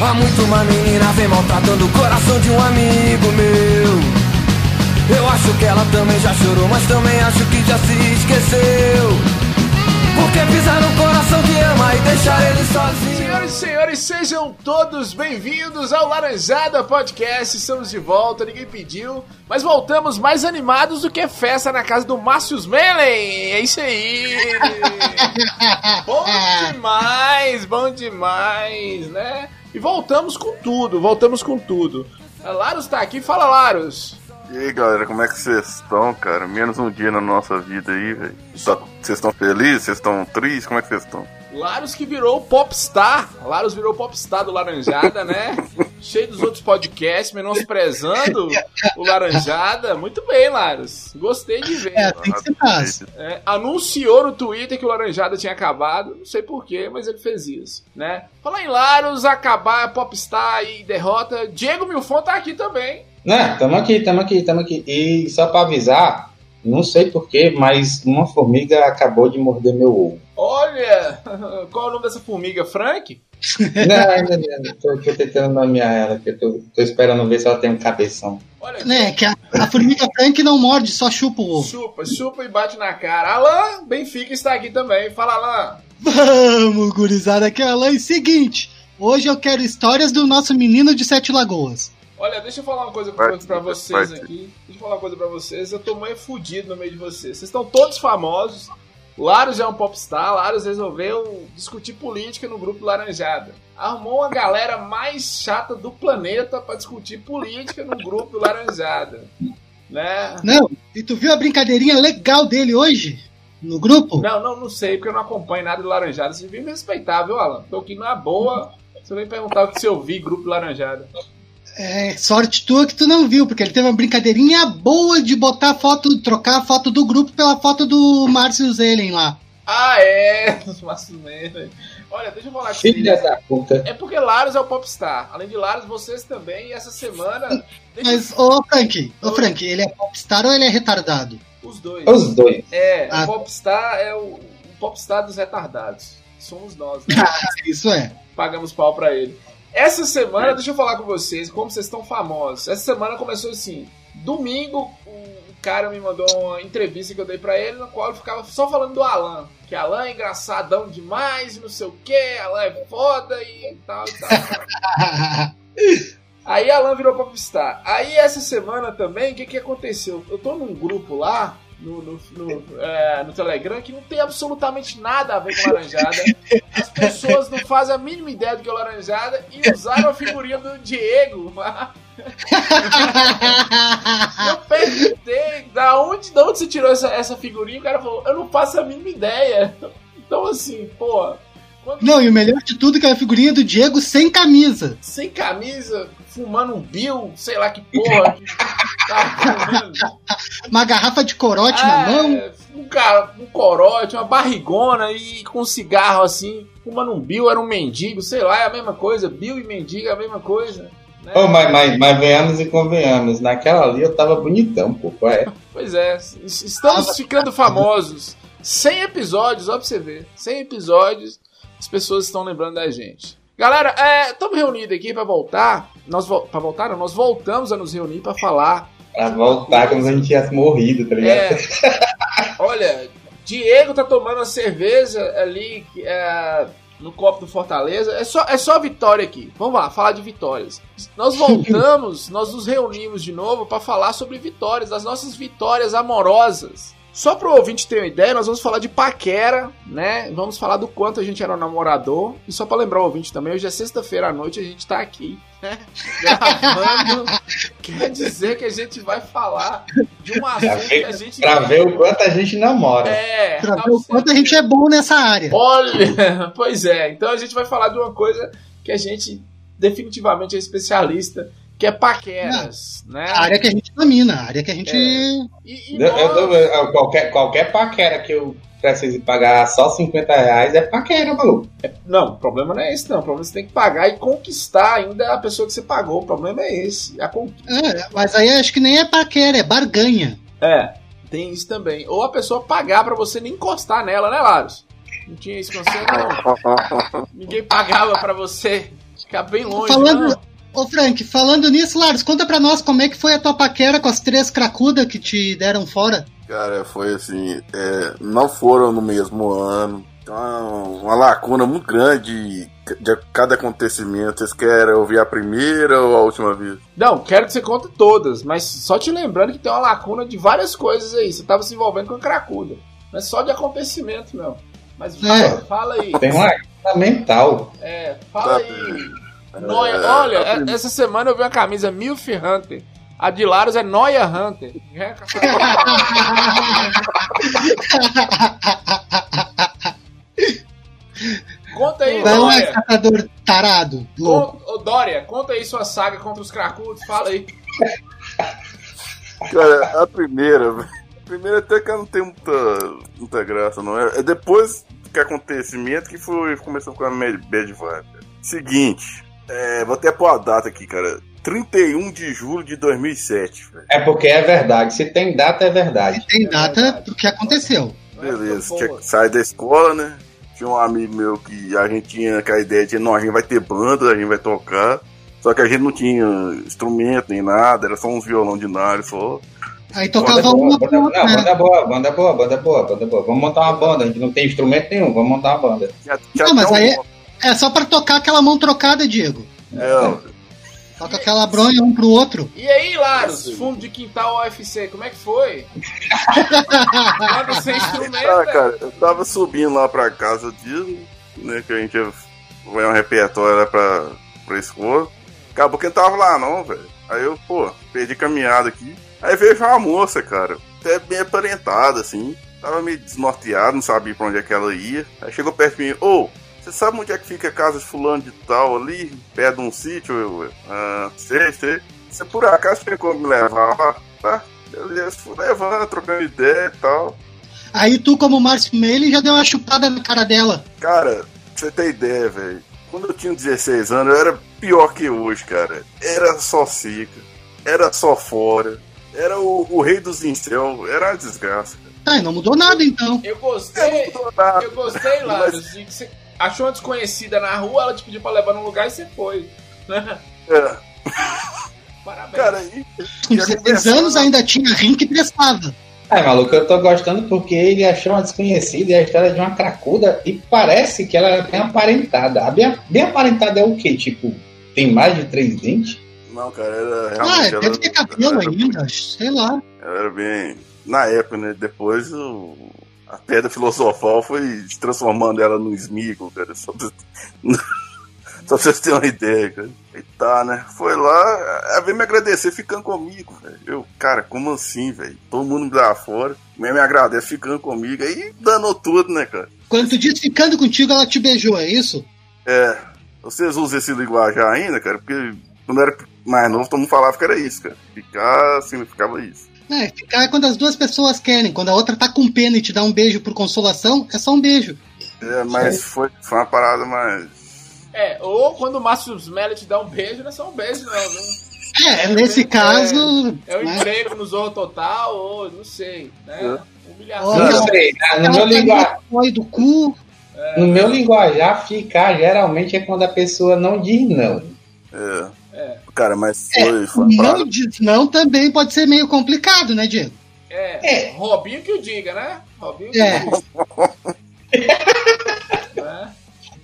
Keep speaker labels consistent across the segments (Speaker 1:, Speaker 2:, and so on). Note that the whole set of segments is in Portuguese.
Speaker 1: Há muito uma menina vem maltratando o coração de um amigo meu. Eu acho que ela também já chorou, mas também acho que já se esqueceu. Porque pisar no coração que ama e deixar ele sozinho.
Speaker 2: Senhoras e senhores, sejam todos bem-vindos ao Laranjada Podcast. Estamos de volta, ninguém pediu, mas voltamos mais animados do que festa na casa do Márcio Mellen. É isso aí. bom demais, bom demais, né? E voltamos com tudo, voltamos com tudo. A Laros tá aqui, fala Laros.
Speaker 3: E aí galera, como é que vocês estão, cara? Menos um dia na nossa vida aí, velho. Tá- Vocês estão felizes? Vocês estão tristes? Como é que vocês estão?
Speaker 2: Laros que virou popstar. Laros virou popstar do Laranjada, né? Cheio dos outros podcasts, menosprezando o Laranjada. Muito bem, Laros. Gostei de ver.
Speaker 4: É, tem que ser fácil.
Speaker 2: É, anunciou no Twitter que o Laranjada tinha acabado. Não sei porquê, mas ele fez isso, né? Falar em Laros, acabar, popstar e derrota. Diego Milfon tá aqui também.
Speaker 5: Né, tamo aqui, tamo aqui, tamo aqui. E só pra avisar, não sei porquê, mas uma formiga acabou de morder meu ovo.
Speaker 2: Olha, qual é o nome dessa formiga? Frank?
Speaker 5: não, ainda não, tô, tô tentando nomear ela, que eu tô, tô esperando ver se ela tem um cabeção.
Speaker 2: Olha,
Speaker 4: Né, que a, a formiga Frank não morde, só chupa o ovo.
Speaker 2: chupa, chupa e bate na cara. Alan Benfica está aqui também. Fala, Alan.
Speaker 4: Vamos, gurizada, aqui é a Alain. Seguinte, hoje eu quero histórias do nosso menino de Sete Lagoas.
Speaker 2: Olha, deixa eu falar uma coisa
Speaker 3: Vai,
Speaker 2: pra vocês
Speaker 3: vai.
Speaker 2: aqui. Deixa eu falar uma coisa pra vocês. Eu tô meio fudido no meio de vocês. Vocês estão todos famosos. Laros é um popstar. Laros resolveu discutir política no grupo Laranjada. Arrumou uma galera mais chata do planeta pra discutir política no grupo Laranjada. Né?
Speaker 4: Não, e tu viu a brincadeirinha legal dele hoje? No grupo?
Speaker 2: Não, não, não sei, porque eu não acompanho nada de Laranjada. Você devia me respeitar, viu, Alan? Tô aqui na boa. Você vem perguntar o que se eu vi grupo Laranjada.
Speaker 4: É, sorte tua que tu não viu, porque ele teve uma brincadeirinha boa de botar foto, trocar a foto do grupo pela foto do Márcio Zelen lá.
Speaker 2: Ah, é! Os maços mesmo. Olha, deixa eu falar com
Speaker 5: Filha da puta.
Speaker 2: É porque Laros é o popstar. Além de Laros, vocês também. E essa semana. Deixa
Speaker 4: Mas, ô Frank, ô Frank, ele é popstar ou ele é retardado?
Speaker 2: os dois.
Speaker 5: Os dois.
Speaker 2: É,
Speaker 4: Ah.
Speaker 2: o popstar é o, o popstar dos retardados. Somos nós, né?
Speaker 4: Isso é.
Speaker 2: Pagamos pau pra ele. Essa semana, deixa eu falar com vocês, como vocês estão famosos. Essa semana começou assim. Domingo, o cara me mandou uma entrevista que eu dei pra ele, na qual eu ficava só falando do Alan. Que Alan é engraçadão demais, não sei o que, Alan é foda e tal e tal. Aí Alan virou popstar. Aí essa semana também, o que, que aconteceu? Eu tô num grupo lá, no, no, no, é, no Telegram, que não tem absolutamente nada a ver com Laranjada. As pessoas não fazem a mínima ideia do que é Laranjada e usaram a figurinha do Diego. Eu perguntei da onde, da onde você tirou essa, essa figurinha. O cara falou, eu não faço a mínima ideia. Então assim, pô, quando
Speaker 4: Não, e o melhor de tudo é que é a figurinha do Diego sem camisa.
Speaker 2: sem camisa, fumando um Bill, sei lá que porra. que tá.
Speaker 4: Uma garrafa de corote na mão.
Speaker 2: É, um, cara, um corote, uma barrigona e com um cigarro assim, fumando um Bill, era um mendigo, sei lá, é a mesma coisa. Bill e mendigo é a mesma coisa. Né?
Speaker 5: Ô, mas, mas, mas venhamos e convenhamos. Naquela ali eu tava bonitão, pô. qual é?
Speaker 2: Pois é, es- estamos ficando famosos. 100 episódios, ó pra você ver. 100 episódios, as pessoas estão lembrando da gente. Galera, estamos reunidos aqui pra voltar. Nós vo pra voltar, não, nós voltamos a nos reunir pra falar.
Speaker 5: Pra voltar como se a gente tivesse morrido, tá ligado?
Speaker 2: É, olha, Diego tá tomando uma cerveja ali é, no copo do Fortaleza. É só, é só vitória aqui. Vamos lá, falar de vitórias. Nós voltamos, nós nos reunimos de novo pra falar sobre vitórias, das nossas vitórias amorosas. Só pro ouvinte ter uma ideia, nós vamos falar de paquera, né? Vamos falar do quanto a gente era um namorador. E só pra lembrar o ouvinte também, hoje é sexta-feira à noite, a gente tá aqui, né? Gravando. Quer dizer que a gente vai falar de um assunto que a gente.
Speaker 5: Pra ver o quanto a gente namora.
Speaker 2: É,
Speaker 4: Pra
Speaker 2: tá
Speaker 4: ver o quanto a gente é bom nessa área.
Speaker 2: Olha, pois é. Então a gente vai falar de uma coisa que a gente definitivamente é especialista, que é paqueras, né?
Speaker 4: A área que a gente domina, a área que a gente.
Speaker 2: E, e
Speaker 5: Eu- eu
Speaker 2: nós-
Speaker 5: eu- qualquer, qualquer paquera que eu precise pagar só 50 reais é paquera, maluco.
Speaker 2: Não, o problema não é esse, não. O problema é que você tem que pagar e conquistar ainda a pessoa que você pagou. O problema é esse. A conquista.
Speaker 4: É, mas aí acho que nem é paquera, é barganha.
Speaker 2: É, tem isso também. Ou a pessoa pagar pra você nem encostar nela, né, Laros? Não tinha isso com você, não. Ninguém pagava pra você Ficar bem longe.
Speaker 4: Falando,
Speaker 2: não.
Speaker 4: Ô Frank, falando nisso, Laros, conta pra nós como é que foi a tua paquera com as três cracudas que te deram fora.
Speaker 3: Cara, foi assim, é, não foram no mesmo ano. Então, uma lacuna muito grande de cada acontecimento. Vocês querem ouvir a primeira ou a última vez?
Speaker 2: Não, quero que você conte todas, mas só te lembrando que tem uma lacuna de várias coisas aí. Você tava se envolvendo com a cracuda. É só de acontecimento, não. Mas fala,
Speaker 4: É.
Speaker 2: fala aí.
Speaker 5: Tem uma fundamental.
Speaker 2: É, fala
Speaker 3: Tá
Speaker 2: aí. Noia,
Speaker 3: É,
Speaker 2: olha,
Speaker 3: tá bem.
Speaker 2: essa semana eu vi uma camisa Milf Hunter. A de Laros é Noia Hunter. É, Conta aí,
Speaker 4: Não é
Speaker 2: Dória.
Speaker 4: catador tarado, louco.
Speaker 2: Ô, Dória, conta aí sua saga contra os cracudos. Fala aí.
Speaker 3: Cara, a primeira, velho. A primeira até que não tem muita, muita graça, não. É, é depois que acontecimento que foi, começou com a Mad Bad Vibe. Seguinte, é, vou até pôr a data aqui, cara. 31 de julho de 2007, velho.
Speaker 5: É porque é verdade. Se tem data, é verdade.
Speaker 4: Tem
Speaker 2: É
Speaker 4: data
Speaker 2: verdade.
Speaker 4: do que aconteceu.
Speaker 3: Beleza, tinha que sair da escola, né? Tinha um amigo meu que a gente tinha com a ideia de, não, a gente vai ter banda, a gente vai tocar. Só que a gente não tinha instrumento nem nada, era só uns violão de nalho só.
Speaker 4: Aí
Speaker 5: Banda
Speaker 4: tocava
Speaker 5: boa,
Speaker 4: uma
Speaker 5: banda,
Speaker 4: pro
Speaker 5: não,
Speaker 4: né?
Speaker 5: banda boa, banda boa, banda boa, banda boa. Vamos montar uma banda. A gente não tem instrumento nenhum, vamos montar uma banda.
Speaker 3: Tinha, tinha
Speaker 4: Não, mas aí-
Speaker 3: um-
Speaker 4: É só pra tocar aquela mão trocada, Diego.
Speaker 3: É,
Speaker 4: Toca aquela bronha um pro outro.
Speaker 2: E aí, Laros, fundo de quintal UFC, como é que foi? Nada sem instrumento.
Speaker 3: Ah,
Speaker 2: né?
Speaker 3: cara, eu tava subindo lá pra casa disso, né? Que a gente ia vai um repertório lá pra, pra escola. Acabou que não tava lá não, velho. Aí eu, pô, perdi caminhada aqui. Aí vejo uma moça, cara, até bem aparentada, assim. Tava meio desnorteado, não sabia pra onde é que ela ia. Aí chegou perto de mim, ô, você sabe onde é que fica a casa de fulano de tal ali, perto de um sítio? Eu, eu, ah, sei, sei. Você por acaso tem como me levar lá? Tá? Beleza, fui levando, trocando ideia e tal.
Speaker 4: Aí tu, como Márcio Meili, já deu uma chupada na cara dela.
Speaker 3: Cara, pra você ter ideia, velho. Quando eu tinha 16 anos, eu era pior que hoje, cara. Era só seca, era só fora, era o, o rei dos incel, era uma desgraça. Cara.
Speaker 4: Tá, e não mudou nada então.
Speaker 2: Eu
Speaker 3: Eu
Speaker 2: gostei,
Speaker 3: nada.
Speaker 2: eu gostei, Laros, de que você achou uma desconhecida na rua, ela te pediu pra levar num lugar e você foi. né?
Speaker 3: É,
Speaker 2: Parabéns.
Speaker 3: cara, e,
Speaker 4: Com
Speaker 3: e
Speaker 4: 16
Speaker 3: conversando-
Speaker 4: anos ainda tinha rim que prestava.
Speaker 5: É, maluco, eu tô gostando porque ele achou uma desconhecida e a história de uma cracuda e parece que ela é bem aparentada. A bem, bem aparentada é o quê? Tipo, tem mais de três dentes?
Speaker 3: Não, cara, era
Speaker 4: Ah,
Speaker 3: realmente.
Speaker 4: deve
Speaker 3: ela-
Speaker 4: ter cabelo ainda, sei lá.
Speaker 3: Ela era bem. Na época, né? Depois o... a pedra filosofal foi transformando ela num esmigo, cara. Só pra... Só pra vocês terem uma ideia, cara. E tá, né? Foi lá, ela veio me agradecer ficando comigo, velho. Eu, cara, como assim, velho? Todo mundo me dá fora, me agradece ficando comigo. Aí danou tudo, né, cara?
Speaker 4: Quando tu disse ficando contigo, ela te beijou, é isso?
Speaker 3: É. Vocês usam esse linguajar ainda, cara? Porque quando eu era mais novo, todo mundo falava que era isso, cara. Ficar significava isso.
Speaker 4: É, ficar é quando as duas pessoas querem. Quando a outra tá com pena e te dá um beijo por consolação, é só um beijo.
Speaker 3: É, mas foi, foi uma parada mais.
Speaker 2: É, ou quando o Márcio Smelly te dá um beijo, não é só um beijo, não, viu?
Speaker 4: É, nesse caso.
Speaker 2: É o
Speaker 4: né?
Speaker 2: emprego no Zorro Total, ou não sei, né? Humilhação.
Speaker 4: Olha,
Speaker 5: Não sei, na- no
Speaker 4: ela
Speaker 5: meu, linguajar,
Speaker 4: do cu.
Speaker 5: no meu linguajar, ficar geralmente é quando a pessoa não diz não.
Speaker 3: É.
Speaker 2: É.
Speaker 3: Cara, mas foi, foi uma
Speaker 4: Não não também pode ser meio complicado, né, Diego?
Speaker 2: É, Robinho que o diga, né? Robinho que
Speaker 4: É.
Speaker 2: o diga. né?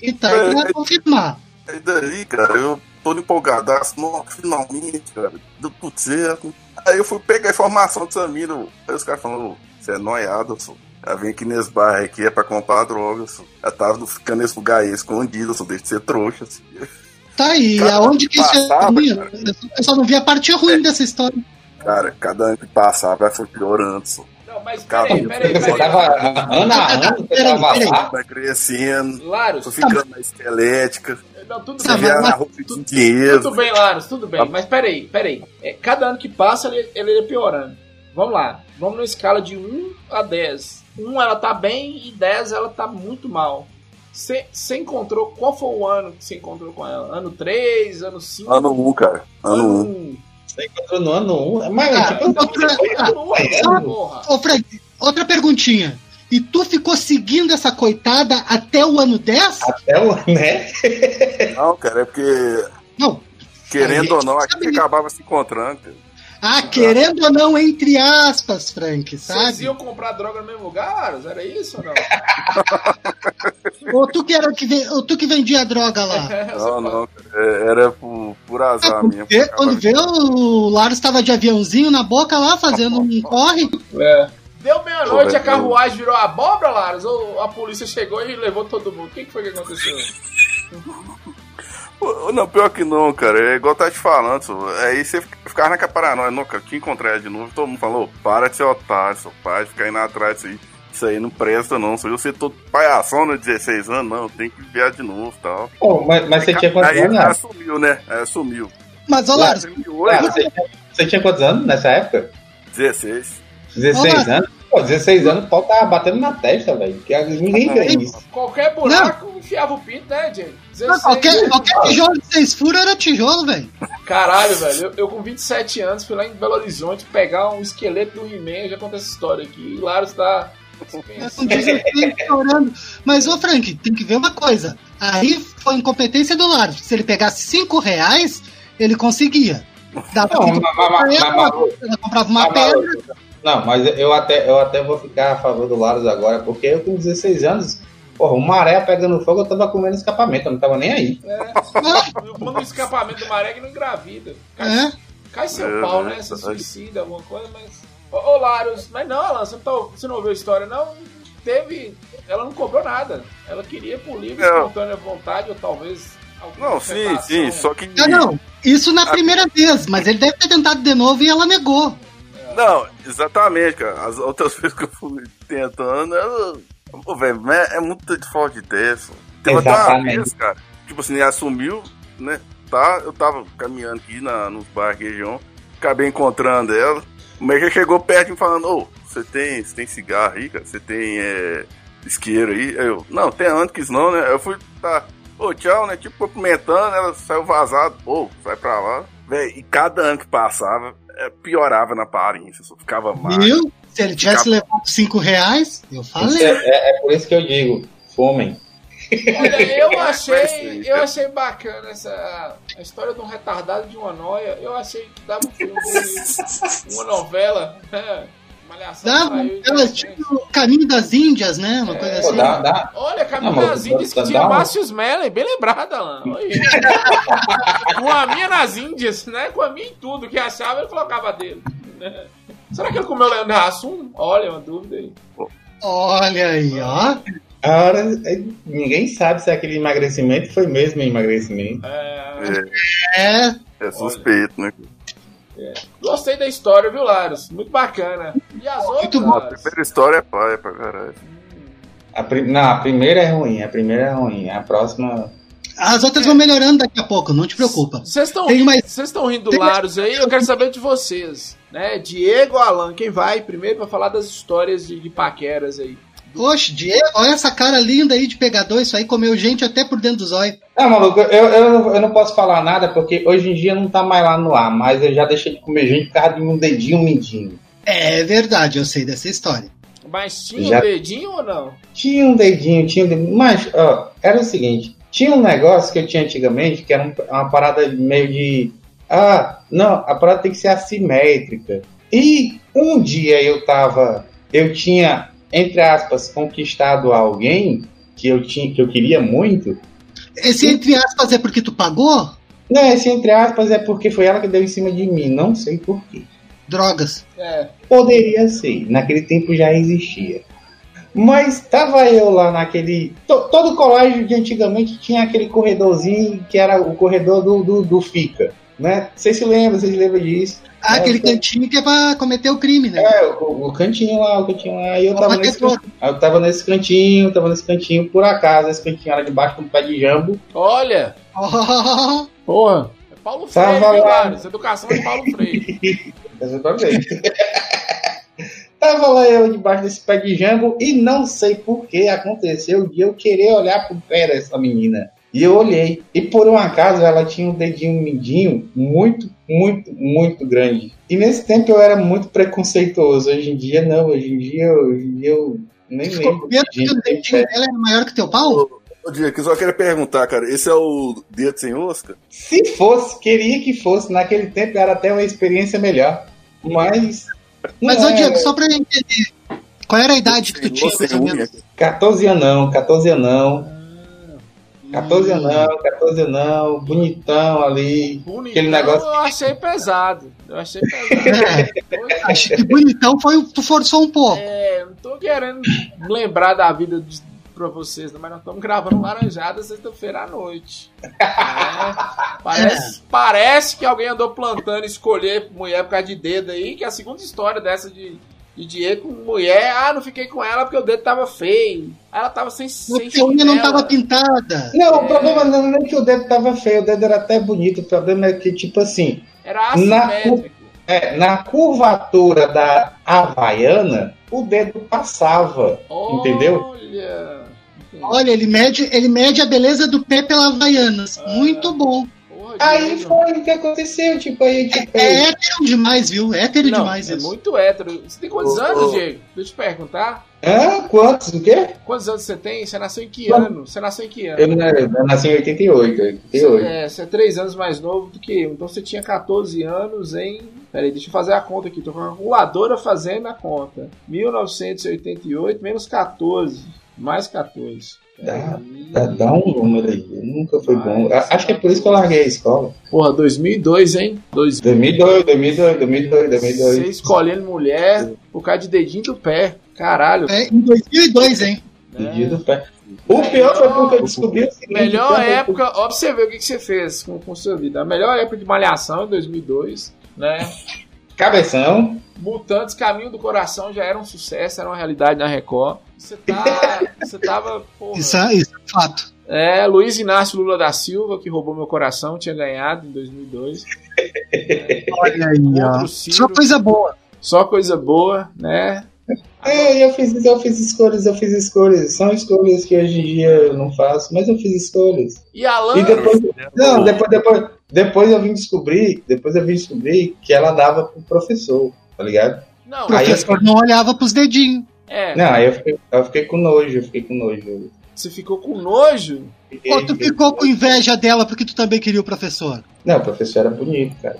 Speaker 4: E tá aí pra confirmar.
Speaker 3: E daí, cara, eu tô empolgadaço, nossa, finalmente, cara, deu tudo certo. Aí eu fui pegar a informação dessa mina, aí os caras falaram, você é noiado, só. Ela vem aqui nesse bairro aqui, é pra comprar drogas. Ela tava ficando nesse lugar aí escondido, só deixa de ser trouxa, assim.
Speaker 4: Tá aí,
Speaker 3: Cara,
Speaker 4: aonde que isso é
Speaker 3: passava,
Speaker 4: ruim?
Speaker 3: cara.
Speaker 4: Eu só não vi a parte ruim dessa história.
Speaker 3: Cara, cada ano que passava, ela foi piorando, só.
Speaker 2: Não, mas
Speaker 3: Calma,
Speaker 2: peraí, peraí,
Speaker 5: Você tava
Speaker 2: peraí.
Speaker 5: ano a ano, você
Speaker 4: Peraí,
Speaker 5: tava
Speaker 4: peraí.
Speaker 5: lá.
Speaker 3: Vai crescendo,
Speaker 2: Laros,
Speaker 3: tô ficando mais esquelética,
Speaker 2: não, tudo
Speaker 4: Tá,
Speaker 2: bem.
Speaker 3: vê
Speaker 4: mas-
Speaker 3: de dinheiro.
Speaker 2: Tudo bem, Laros, tudo bem. Mas peraí, peraí. É, cada ano que passa, ele, ele é piorando. Vamos lá. Vamos numa escala de 1 a 10. 1 ela tá bem e 10 ela tá muito mal. Você encontrou. Qual foi o ano que você encontrou com ela? Ano 3, ano 5?
Speaker 3: Ano 1, cara, ano 1.
Speaker 2: 1.
Speaker 5: Você encontrou no ano 1. Mas,
Speaker 4: Ah,
Speaker 5: tipo,
Speaker 4: outra-
Speaker 5: foi
Speaker 2: Ano
Speaker 5: ano,
Speaker 2: 1,
Speaker 5: foi ano.
Speaker 2: porra.
Speaker 4: Ô, Frank, outra perguntinha. E tu ficou seguindo essa coitada até o ano 10?
Speaker 5: Até o, né?
Speaker 3: Não, cara, é porque,
Speaker 4: Não.
Speaker 3: querendo ou não, a gente acabava se encontrando.
Speaker 4: Ah, querendo ou não, entre aspas, Frank,
Speaker 2: Vocês
Speaker 4: sabe?
Speaker 2: iam comprar droga no mesmo lugar, Laros? Era isso ou não?
Speaker 4: Ou tu que, era que, ou tu que vendia droga lá.
Speaker 3: Não, não, cara, é- era por, por azar mesmo.
Speaker 4: Vê-
Speaker 3: Acabava
Speaker 4: Quando vê, o Laro estava de aviãozinho na boca lá, fazendo um corre.
Speaker 2: É. Deu meia-noite, a carruagem virou abóbora, Laros? Ou a polícia chegou e levou todo mundo? O que, que foi que aconteceu?
Speaker 3: Não, pior que não, cara. É igual tá te falando. só. Aí você ficava naquela paranoia. Não, cara, te encontrei ela de novo. Todo mundo falou, para de ser otário, seu pai, de ficar indo atrás disso aí. Isso aí não presta, não. Se você todo palhação, né? 16 anos, não, tem que enviar de novo e tal.
Speaker 5: Pô, mas, mas você tinha quantos
Speaker 3: Aí
Speaker 5: anos?
Speaker 3: ela
Speaker 5: Laro?
Speaker 3: sumiu, né? Aí sumiu.
Speaker 4: Mas, ô Laro,
Speaker 5: Laro, você, tinha, você tinha quantos anos nessa época?
Speaker 3: 16.
Speaker 5: 16
Speaker 4: Olá.
Speaker 5: anos? Pô, 16 anos, o pau tava batendo na testa, velho. Que ninguém vê isso.
Speaker 2: Qualquer buraco enfiava o pinto, né, gente? 16
Speaker 4: qualquer, qualquer tijolo de seis furos era tijolo, velho.
Speaker 2: Caralho, velho. Eu, eu com 27 anos fui lá em Belo Horizonte pegar um esqueleto do He-Man. Eu já contei essa história aqui. E Laros tá.
Speaker 4: Com 16 chorando. Mas, ô Frank, tem que ver uma coisa. Aí foi incompetência do Laro. Se ele pegasse cinco reais, ele conseguia. Dava
Speaker 5: Não, mas- mas- mas-
Speaker 4: comprava uma pedra.
Speaker 5: Não, mas eu até, eu até vou ficar a favor do Laros agora, porque eu com 16 anos, porra, uma maré pegando fogo, eu tava comendo escapamento, eu não tava nem aí.
Speaker 2: O bom do escapamento do maré é que não engravida. Cai,
Speaker 4: É.
Speaker 2: cai seu
Speaker 3: É,
Speaker 2: pau,
Speaker 3: é
Speaker 2: né?
Speaker 3: Verdade.
Speaker 2: suicida, alguma coisa, mas. Ô, ô Laros, mas não, Alan, você não, tá, você não ouviu a história, não? Teve. Ela não cobrou nada. Ela queria por livre,
Speaker 3: Não.
Speaker 2: espontânea vontade, ou talvez.
Speaker 3: Não, sim, sim. Só que.
Speaker 4: Ah, não. Isso na primeira vez, mas ele deve ter tentado de novo e ela negou.
Speaker 3: Não, exatamente, cara. As outras vezes que eu fui tentando, ela. Pô, velho, mas é muito de falta de só. Teve até uma vez, cara. Tipo assim, ele assumiu, né? Tá, eu tava caminhando aqui na, nos bairros região, acabei encontrando ela. Mas já chegou perto e me falando, ô, você tem, tem cigarro aí, cara? Você tem é, isqueiro aí? Aí Eu, não, tem antes não, né? Eu fui, tá, ô, tchau, né? Tipo, cumprimentando, ela saiu vazado, ô, sai pra lá. Véi, e cada ano que passava, piorava na aparência, só ficava mais.
Speaker 4: Viu? Se ele tivesse levado cinco reais, eu falei.
Speaker 5: é, é- é por isso que eu digo, fomem.
Speaker 2: Olha, eu
Speaker 3: Vai
Speaker 2: achei, eu achei bacana essa a história de um retardado de uma noia. Eu achei que dava um filme, uma novela? Malhação
Speaker 4: ela
Speaker 2: repente.
Speaker 4: tipo o caminho das Índias, né? Uma coisa
Speaker 5: Pô,
Speaker 4: assim.
Speaker 5: dá, dá.
Speaker 2: Olha, Caminho
Speaker 5: Não,
Speaker 2: das Índias que tinha
Speaker 5: dá
Speaker 2: Márcio Smelling, bem lembrado, Alan. Olha. Com a minha nas Índias, né? Com a minha em tudo que achava, ele colocava dele. né? Será que ele comeu Leandro Hassum? Olha, uma dúvida aí.
Speaker 4: Olha aí, ó.
Speaker 5: A hora, é, ninguém sabe se aquele emagrecimento foi mesmo emagrecimento.
Speaker 2: É,
Speaker 4: É,
Speaker 3: É suspeito, né?
Speaker 2: Gostei da história, viu, Laros? Muito bacana. E as outras,
Speaker 4: Muito bom.
Speaker 3: A
Speaker 2: Laros?
Speaker 3: primeira história é paia pra caralho.
Speaker 5: A, pri- não, a primeira é ruim, a primeira é ruim. A próxima.
Speaker 4: as outras vão melhorando daqui a pouco, não te preocupa.
Speaker 2: Vocês estão rindo,
Speaker 4: mais-
Speaker 2: vocês estão rindo do
Speaker 4: tem mais-
Speaker 2: Laros aí? Eu quero saber de vocês. Né? Diego ou Alan, quem vai primeiro pra falar das histórias de, de paqueras aí?
Speaker 4: Oxe, Diego, olha essa cara linda aí de pegador, isso aí comeu gente até por dentro dos olhos.
Speaker 5: Não, maluco, eu, eu, eu não posso falar nada porque hoje em dia não tá mais lá no ar, mas eu já deixei de comer gente por causa de um dedinho mindinho.
Speaker 4: É verdade, eu sei dessa história.
Speaker 2: Mas tinha
Speaker 5: Já-
Speaker 2: um dedinho ou não?
Speaker 5: Tinha um dedinho, tinha um dedinho. Mas, ó, era o seguinte: tinha um negócio que eu tinha antigamente que era um- uma parada meio de. Ah, não, a parada tem que ser assimétrica. E um dia eu tava. Eu tinha, entre aspas, conquistado alguém que eu tinha, que eu queria muito.
Speaker 4: Esse entre aspas é porque tu pagou?
Speaker 5: Não, esse entre aspas é porque foi ela que deu em cima de mim, não sei porquê.
Speaker 4: Drogas.
Speaker 2: É.
Speaker 5: Poderia ser, naquele tempo já existia. Mas tava eu lá naquele. to- todo colégio de antigamente tinha aquele corredorzinho que era o corredor do, do, do FICA. Né? Vocês se lembram, vocês lembram disso?
Speaker 4: Ah,
Speaker 5: É,
Speaker 4: aquele
Speaker 5: então-
Speaker 4: cantinho que é pra cometer o crime, né?
Speaker 5: É, o, o cantinho lá, o cantinho lá. E eu tava, nesse,
Speaker 4: todo.
Speaker 5: can- eu tava nesse cantinho, tava nesse cantinho, por acaso, esse cantinho era debaixo de um pé de jambo.
Speaker 2: Olha!
Speaker 4: Oh,
Speaker 2: Porra! É Paulo Freire,
Speaker 5: Tava lá.
Speaker 2: Laros? Educação de Paulo Freire.
Speaker 5: Exatamente. Tava lá eu debaixo desse pé de jambo e não sei por que aconteceu de eu querer olhar pro pé dessa menina. E eu olhei. E por um acaso ela tinha um dedinho mindinho muito, muito, muito grande. E nesse tempo eu era muito preconceituoso. Hoje em dia não. Hoje em dia, hoje em dia eu Nem
Speaker 4: Ficou
Speaker 5: lembro.
Speaker 4: medo que o dedinho dela era maior que teu pau?
Speaker 3: Ô, Diego, eu só queria perguntar, cara, esse é o dedo sem osca?
Speaker 5: Se fosse, queria que fosse. Naquele tempo era até uma experiência melhor. Mas.
Speaker 4: Mas, ô
Speaker 5: é-
Speaker 4: Diego, só pra eu entender. Qual era a idade que tu tinha, mais ou
Speaker 3: unha.
Speaker 4: menos?
Speaker 5: 14 anão, 14 anão. 14 anão, 14 anão, bonitão ali.
Speaker 2: Bonitão,
Speaker 5: Aquele negócio-
Speaker 2: eu achei pesado. Eu achei pesado.
Speaker 4: É, acho que bonitão foi tu forçou um pouco.
Speaker 2: É, não tô querendo lembrar da vida de, pra vocês, não, mas nós estamos gravando Laranjada sexta-feira à noite. É, parece, parece que alguém andou plantando escolher mulher por causa de dedo aí, que é a segunda história dessa de, de Diego com mulher. Ah, não fiquei com ela porque o dedo tava feio. Ela tava sem, sem
Speaker 4: Porque a unha não tava pintada.
Speaker 5: Não,
Speaker 2: É.
Speaker 5: o problema não é nem que o dedo tava feio, o dedo era até bonito. O problema é que, tipo assim,
Speaker 2: Era
Speaker 5: Na-
Speaker 2: assimétrico.
Speaker 5: é, na curvatura da Havaiana, o dedo passava. Entendeu?
Speaker 2: Olha.
Speaker 4: Olha, ele mede, ele mede a beleza do pé pela Havaianas. Muito bom.
Speaker 5: Aí foi o que aconteceu, tipo, aí, tipo,
Speaker 4: É hétero demais, viu? Hétero
Speaker 2: Não,
Speaker 4: demais
Speaker 2: é
Speaker 4: isso.
Speaker 2: muito hétero. Você tem quantos
Speaker 3: Ô,
Speaker 2: anos,
Speaker 3: ô.
Speaker 2: Diego? Deixa eu te perguntar.
Speaker 5: Hã? Quantos? O quê?
Speaker 2: Quantos anos você tem? Você nasceu em que ano? Você nasceu em que ano?
Speaker 5: Eu, eu nasci em 88, 88.
Speaker 2: É, você é três anos mais novo do que eu. Então você tinha 14 anos em. Peraí, deixa eu fazer a conta aqui. Tô com a calculadora fazendo a conta. 1988 menos 14. Mais 14.
Speaker 5: Dá. Dá, dá um número aí, nunca foi bom.
Speaker 2: Mas-
Speaker 5: Acho que é por isso que eu larguei a escola.
Speaker 2: Porra, 2002, hein? 2002.
Speaker 5: 2002, 2002, 2002, 2002.
Speaker 2: Você escolhendo mulher por causa de dedinho do pé. Caralho.
Speaker 4: É, em 2002, hein?
Speaker 2: né?
Speaker 5: Pedido pé. O pior foi porque eu descobri o seguinte.
Speaker 2: Melhor
Speaker 5: eu-
Speaker 2: época, ó, pra você ver o que, que você fez com, com sua vida. A melhor época de malhação em 2002, né?
Speaker 5: Cabeção.
Speaker 2: Mutantes Caminho do Coração já era um sucesso, era uma realidade na Record. Você tá. Você tava. Porra,
Speaker 4: Isso, é- isso é fato.
Speaker 2: é, Luiz Inácio Lula da Silva, que roubou meu coração, tinha ganhado em 2002.
Speaker 4: Olha aí, ó.
Speaker 2: Ciro.
Speaker 4: Só coisa boa.
Speaker 2: Só coisa boa, né?
Speaker 5: É, eu fiz, eu fiz escolhas, eu fiz escolhas. São escolhas que hoje em dia eu não faço, mas eu fiz escolhas.
Speaker 2: E Alan.
Speaker 5: E depois. Não, depois, depois, depois eu vim descobrir. Depois eu vim descobrir que ela dava pro professor, tá ligado?
Speaker 2: Não,
Speaker 4: O
Speaker 5: Aí
Speaker 4: professor não olhava pros dedinhos.
Speaker 2: É.
Speaker 5: Não, aí eu fiquei, eu fiquei com nojo, eu fiquei com nojo.
Speaker 2: Você ficou com nojo?
Speaker 5: Fiquei-
Speaker 4: Ou tu ficou com inveja dela porque tu também queria o professor?
Speaker 5: Não, o professor era bonito, cara.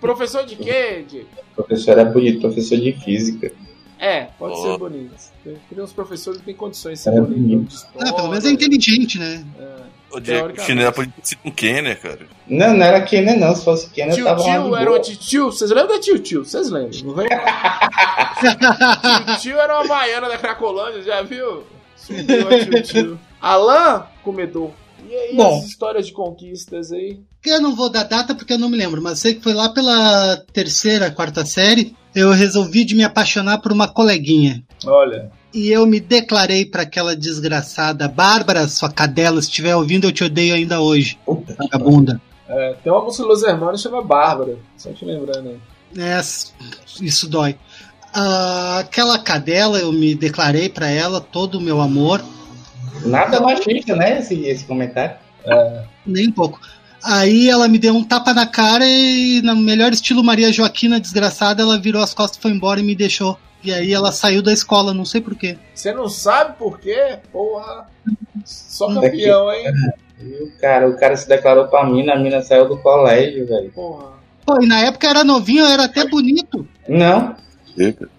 Speaker 2: Professor de quê, Diego?
Speaker 5: O professor era bonito, professor de física.
Speaker 2: É, pode
Speaker 3: Ó.
Speaker 2: ser bonito. Tem, tem uns professores que têm condições de ser
Speaker 5: É
Speaker 2: bonito. história,
Speaker 4: Ah, pelo menos é inteligente, né?
Speaker 3: O Diego, chinelo podia ser um Kenner, cara.
Speaker 5: Não, não era Kenner, não. Se fosse Kenner, eu
Speaker 2: Tio
Speaker 5: tava lá.
Speaker 2: Tio era uma tio Vocês lembram da Tio Tio? Vocês lembram, não vem? Tio Tio era uma baiana da Cracolândia, já viu? Subiu a Tio Tio. Alain, comedor. E aí,
Speaker 4: Bom.
Speaker 2: as histórias de conquistas aí?
Speaker 4: Eu não vou dar data porque eu não me lembro, mas sei que foi lá pela terceira, quarta série, eu resolvi de me apaixonar por uma coleguinha.
Speaker 2: Olha.
Speaker 4: E eu me declarei para aquela desgraçada Bárbara, sua cadela, se estiver ouvindo, eu te odeio ainda hoje,
Speaker 5: Puta.
Speaker 4: vagabunda.
Speaker 2: É, tem uma música dos Hermanos que chama Bárbara. Só te lembrando aí.
Speaker 4: É, isso dói. Ah, aquela cadela, eu me declarei para ela todo o meu amor,
Speaker 5: Nada machista, né? Esse, esse comentário.
Speaker 4: nem um pouco. Aí ela me deu um tapa na cara e, no melhor estilo Maria Joaquina desgraçada, ela virou as costas, foi embora e me deixou. E aí ela saiu da escola, não sei porquê.
Speaker 2: Você não sabe por quê? Porra. Só campeão, hein?
Speaker 5: O cara, o cara se declarou pra mim, a mina saiu do colégio, velho.
Speaker 2: Porra.
Speaker 4: Pô, e na época era novinho, eu era até bonito.
Speaker 5: Não.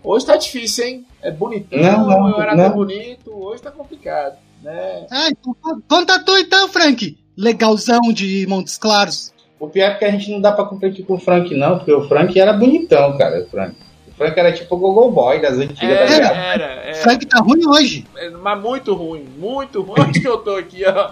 Speaker 2: Hoje tá difícil, hein? É bonitão,
Speaker 5: Não, não,
Speaker 2: eu era
Speaker 5: não.
Speaker 2: tão bonito, hoje tá complicado, né?
Speaker 4: Ah, então conta tu então, Frank. Legalzão de Montes Claros.
Speaker 5: o pior é que a gente não dá pra competir com o Frank, não, porque o Frank era bonitão, cara. O Frank, o Frank era tipo o Gogo Boy das antigas, tá
Speaker 2: Era,
Speaker 5: ligado?
Speaker 2: era, era.
Speaker 4: Frank tá ruim hoje.
Speaker 2: É, Mas muito ruim, muito ruim. Onde que eu tô aqui, ó?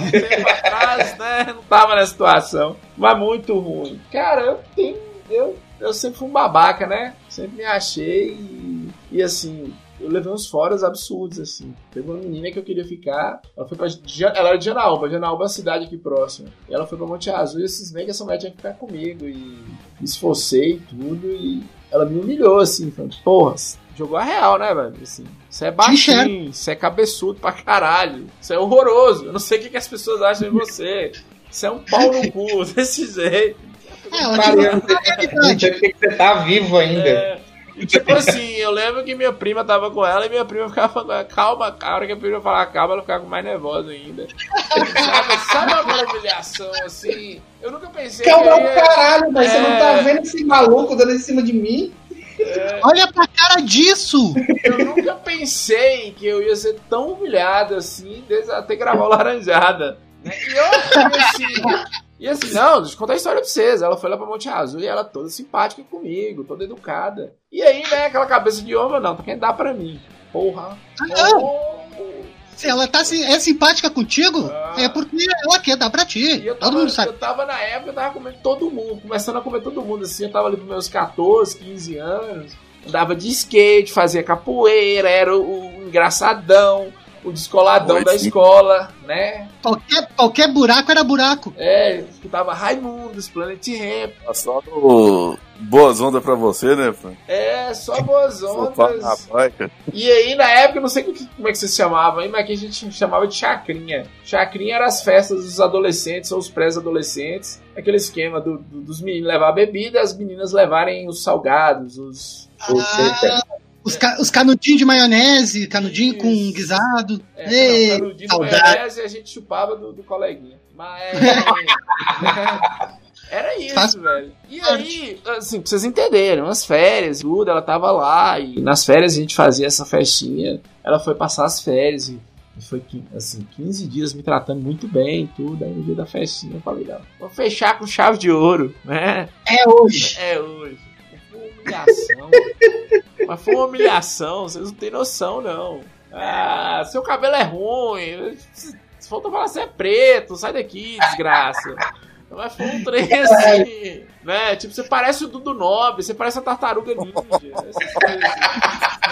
Speaker 2: Um tempo atrás, né? Não tava na situação. Mas muito ruim. Cara, eu tenho. Eu, eu sempre fui um babaca, né? Sempre me achei e, e assim. Eu levei uns foras absurdos, assim. Teve uma menina que eu queria ficar. Ela foi pra. Ela era de Janaúba. Janaúba é uma cidade aqui próxima. E ela foi pra Monte Azul e eu cismei que essa mulher tinha que ficar comigo. E me esforcei e tudo. E ela me humilhou, assim. Falando, porra, jogou a real, né, velho? Assim, você é baixinho, você é cabeçudo pra caralho. Você é horroroso. Eu não sei o que, que as pessoas acham de você. Você é um pau no cu, desse jeito.
Speaker 4: É, ela
Speaker 5: não sei- que que você tá vivo ainda.
Speaker 2: É, E tipo assim, eu lembro que minha prima tava com ela e minha prima ficava falando, calma, a hora que a prima falava calma, ela ficava mais nervosa ainda. sabe, sabe aquela humilhação assim? Eu nunca pensei
Speaker 5: Calma o
Speaker 2: ia...
Speaker 5: caralho, mas você não tá
Speaker 2: É.
Speaker 5: vendo esse maluco dando em cima de mim?
Speaker 4: Olha pra cara disso!
Speaker 2: Eu nunca pensei que eu ia ser tão humilhado assim, desde até gravar o Laranjada. E eu, assim, e assim, não, deixa eu contar a história pra vocês. Ela foi lá pra Monte Azul e ela toda simpática comigo, toda educada. E aí, né, aquela cabeça de homem, não, querendo dar pra mim. Porra. Oh.
Speaker 4: Se ela tá, si- é simpática contigo,
Speaker 2: Ah.
Speaker 4: é porque ela quer dar pra ti.
Speaker 2: Eu
Speaker 4: Todo
Speaker 2: tava,
Speaker 4: mundo sabe.
Speaker 2: eu tava na época, eu tava comendo todo mundo, começando a comer todo mundo, assim, eu tava ali pros meus 14, 15 anos, andava de skate, fazia capoeira, era o, o engraçadão, o descoladão
Speaker 3: Oi,
Speaker 2: da escola, né?
Speaker 4: Qualquer, qualquer buraco era buraco.
Speaker 2: É, escutava Raimundos, Planet Ramp,
Speaker 3: Tá Só no boas ondas pra você, né, Frank?
Speaker 2: é, só boas ondas. E aí, na época, eu não sei como é que vocês chamavam aí, mas aqui a gente chamava de chacrinha. Chacrinha era as festas dos adolescentes ou os pré-adolescentes. Aquele esquema do- do- dos meninos levar bebida e as meninas levarem os salgados, os.
Speaker 5: Você,
Speaker 4: Ah,
Speaker 5: cara.
Speaker 4: Os, ca- os canudinhos de maionese, canudinho com
Speaker 2: Isso.
Speaker 4: guisado.
Speaker 2: É,
Speaker 4: Ei,
Speaker 2: não, canudinho de
Speaker 4: saudade.
Speaker 2: maionese e a gente chupava do, do coleguinha. Mas. Era isso,
Speaker 4: Faz
Speaker 2: velho. E aí, assim, pra vocês entenderem, umas férias, tudo, ela tava lá, e nas férias a gente fazia essa festinha. Ela foi passar as férias e, foi, assim, 15 dias me tratando muito bem e tudo. Aí no dia da festinha eu falei, não, vou fechar com chave de ouro, né?
Speaker 4: É hoje.
Speaker 2: É hoje. Humilhação. Mas foi uma humilhação, vocês não têm noção, não. Ah, seu cabelo é ruim. Se for falar, você é preto, sai daqui, desgraça. Mas foi um trem assim, né? Tipo, você parece o Dudu Nobre, você parece a tartaruga ninja. Assim.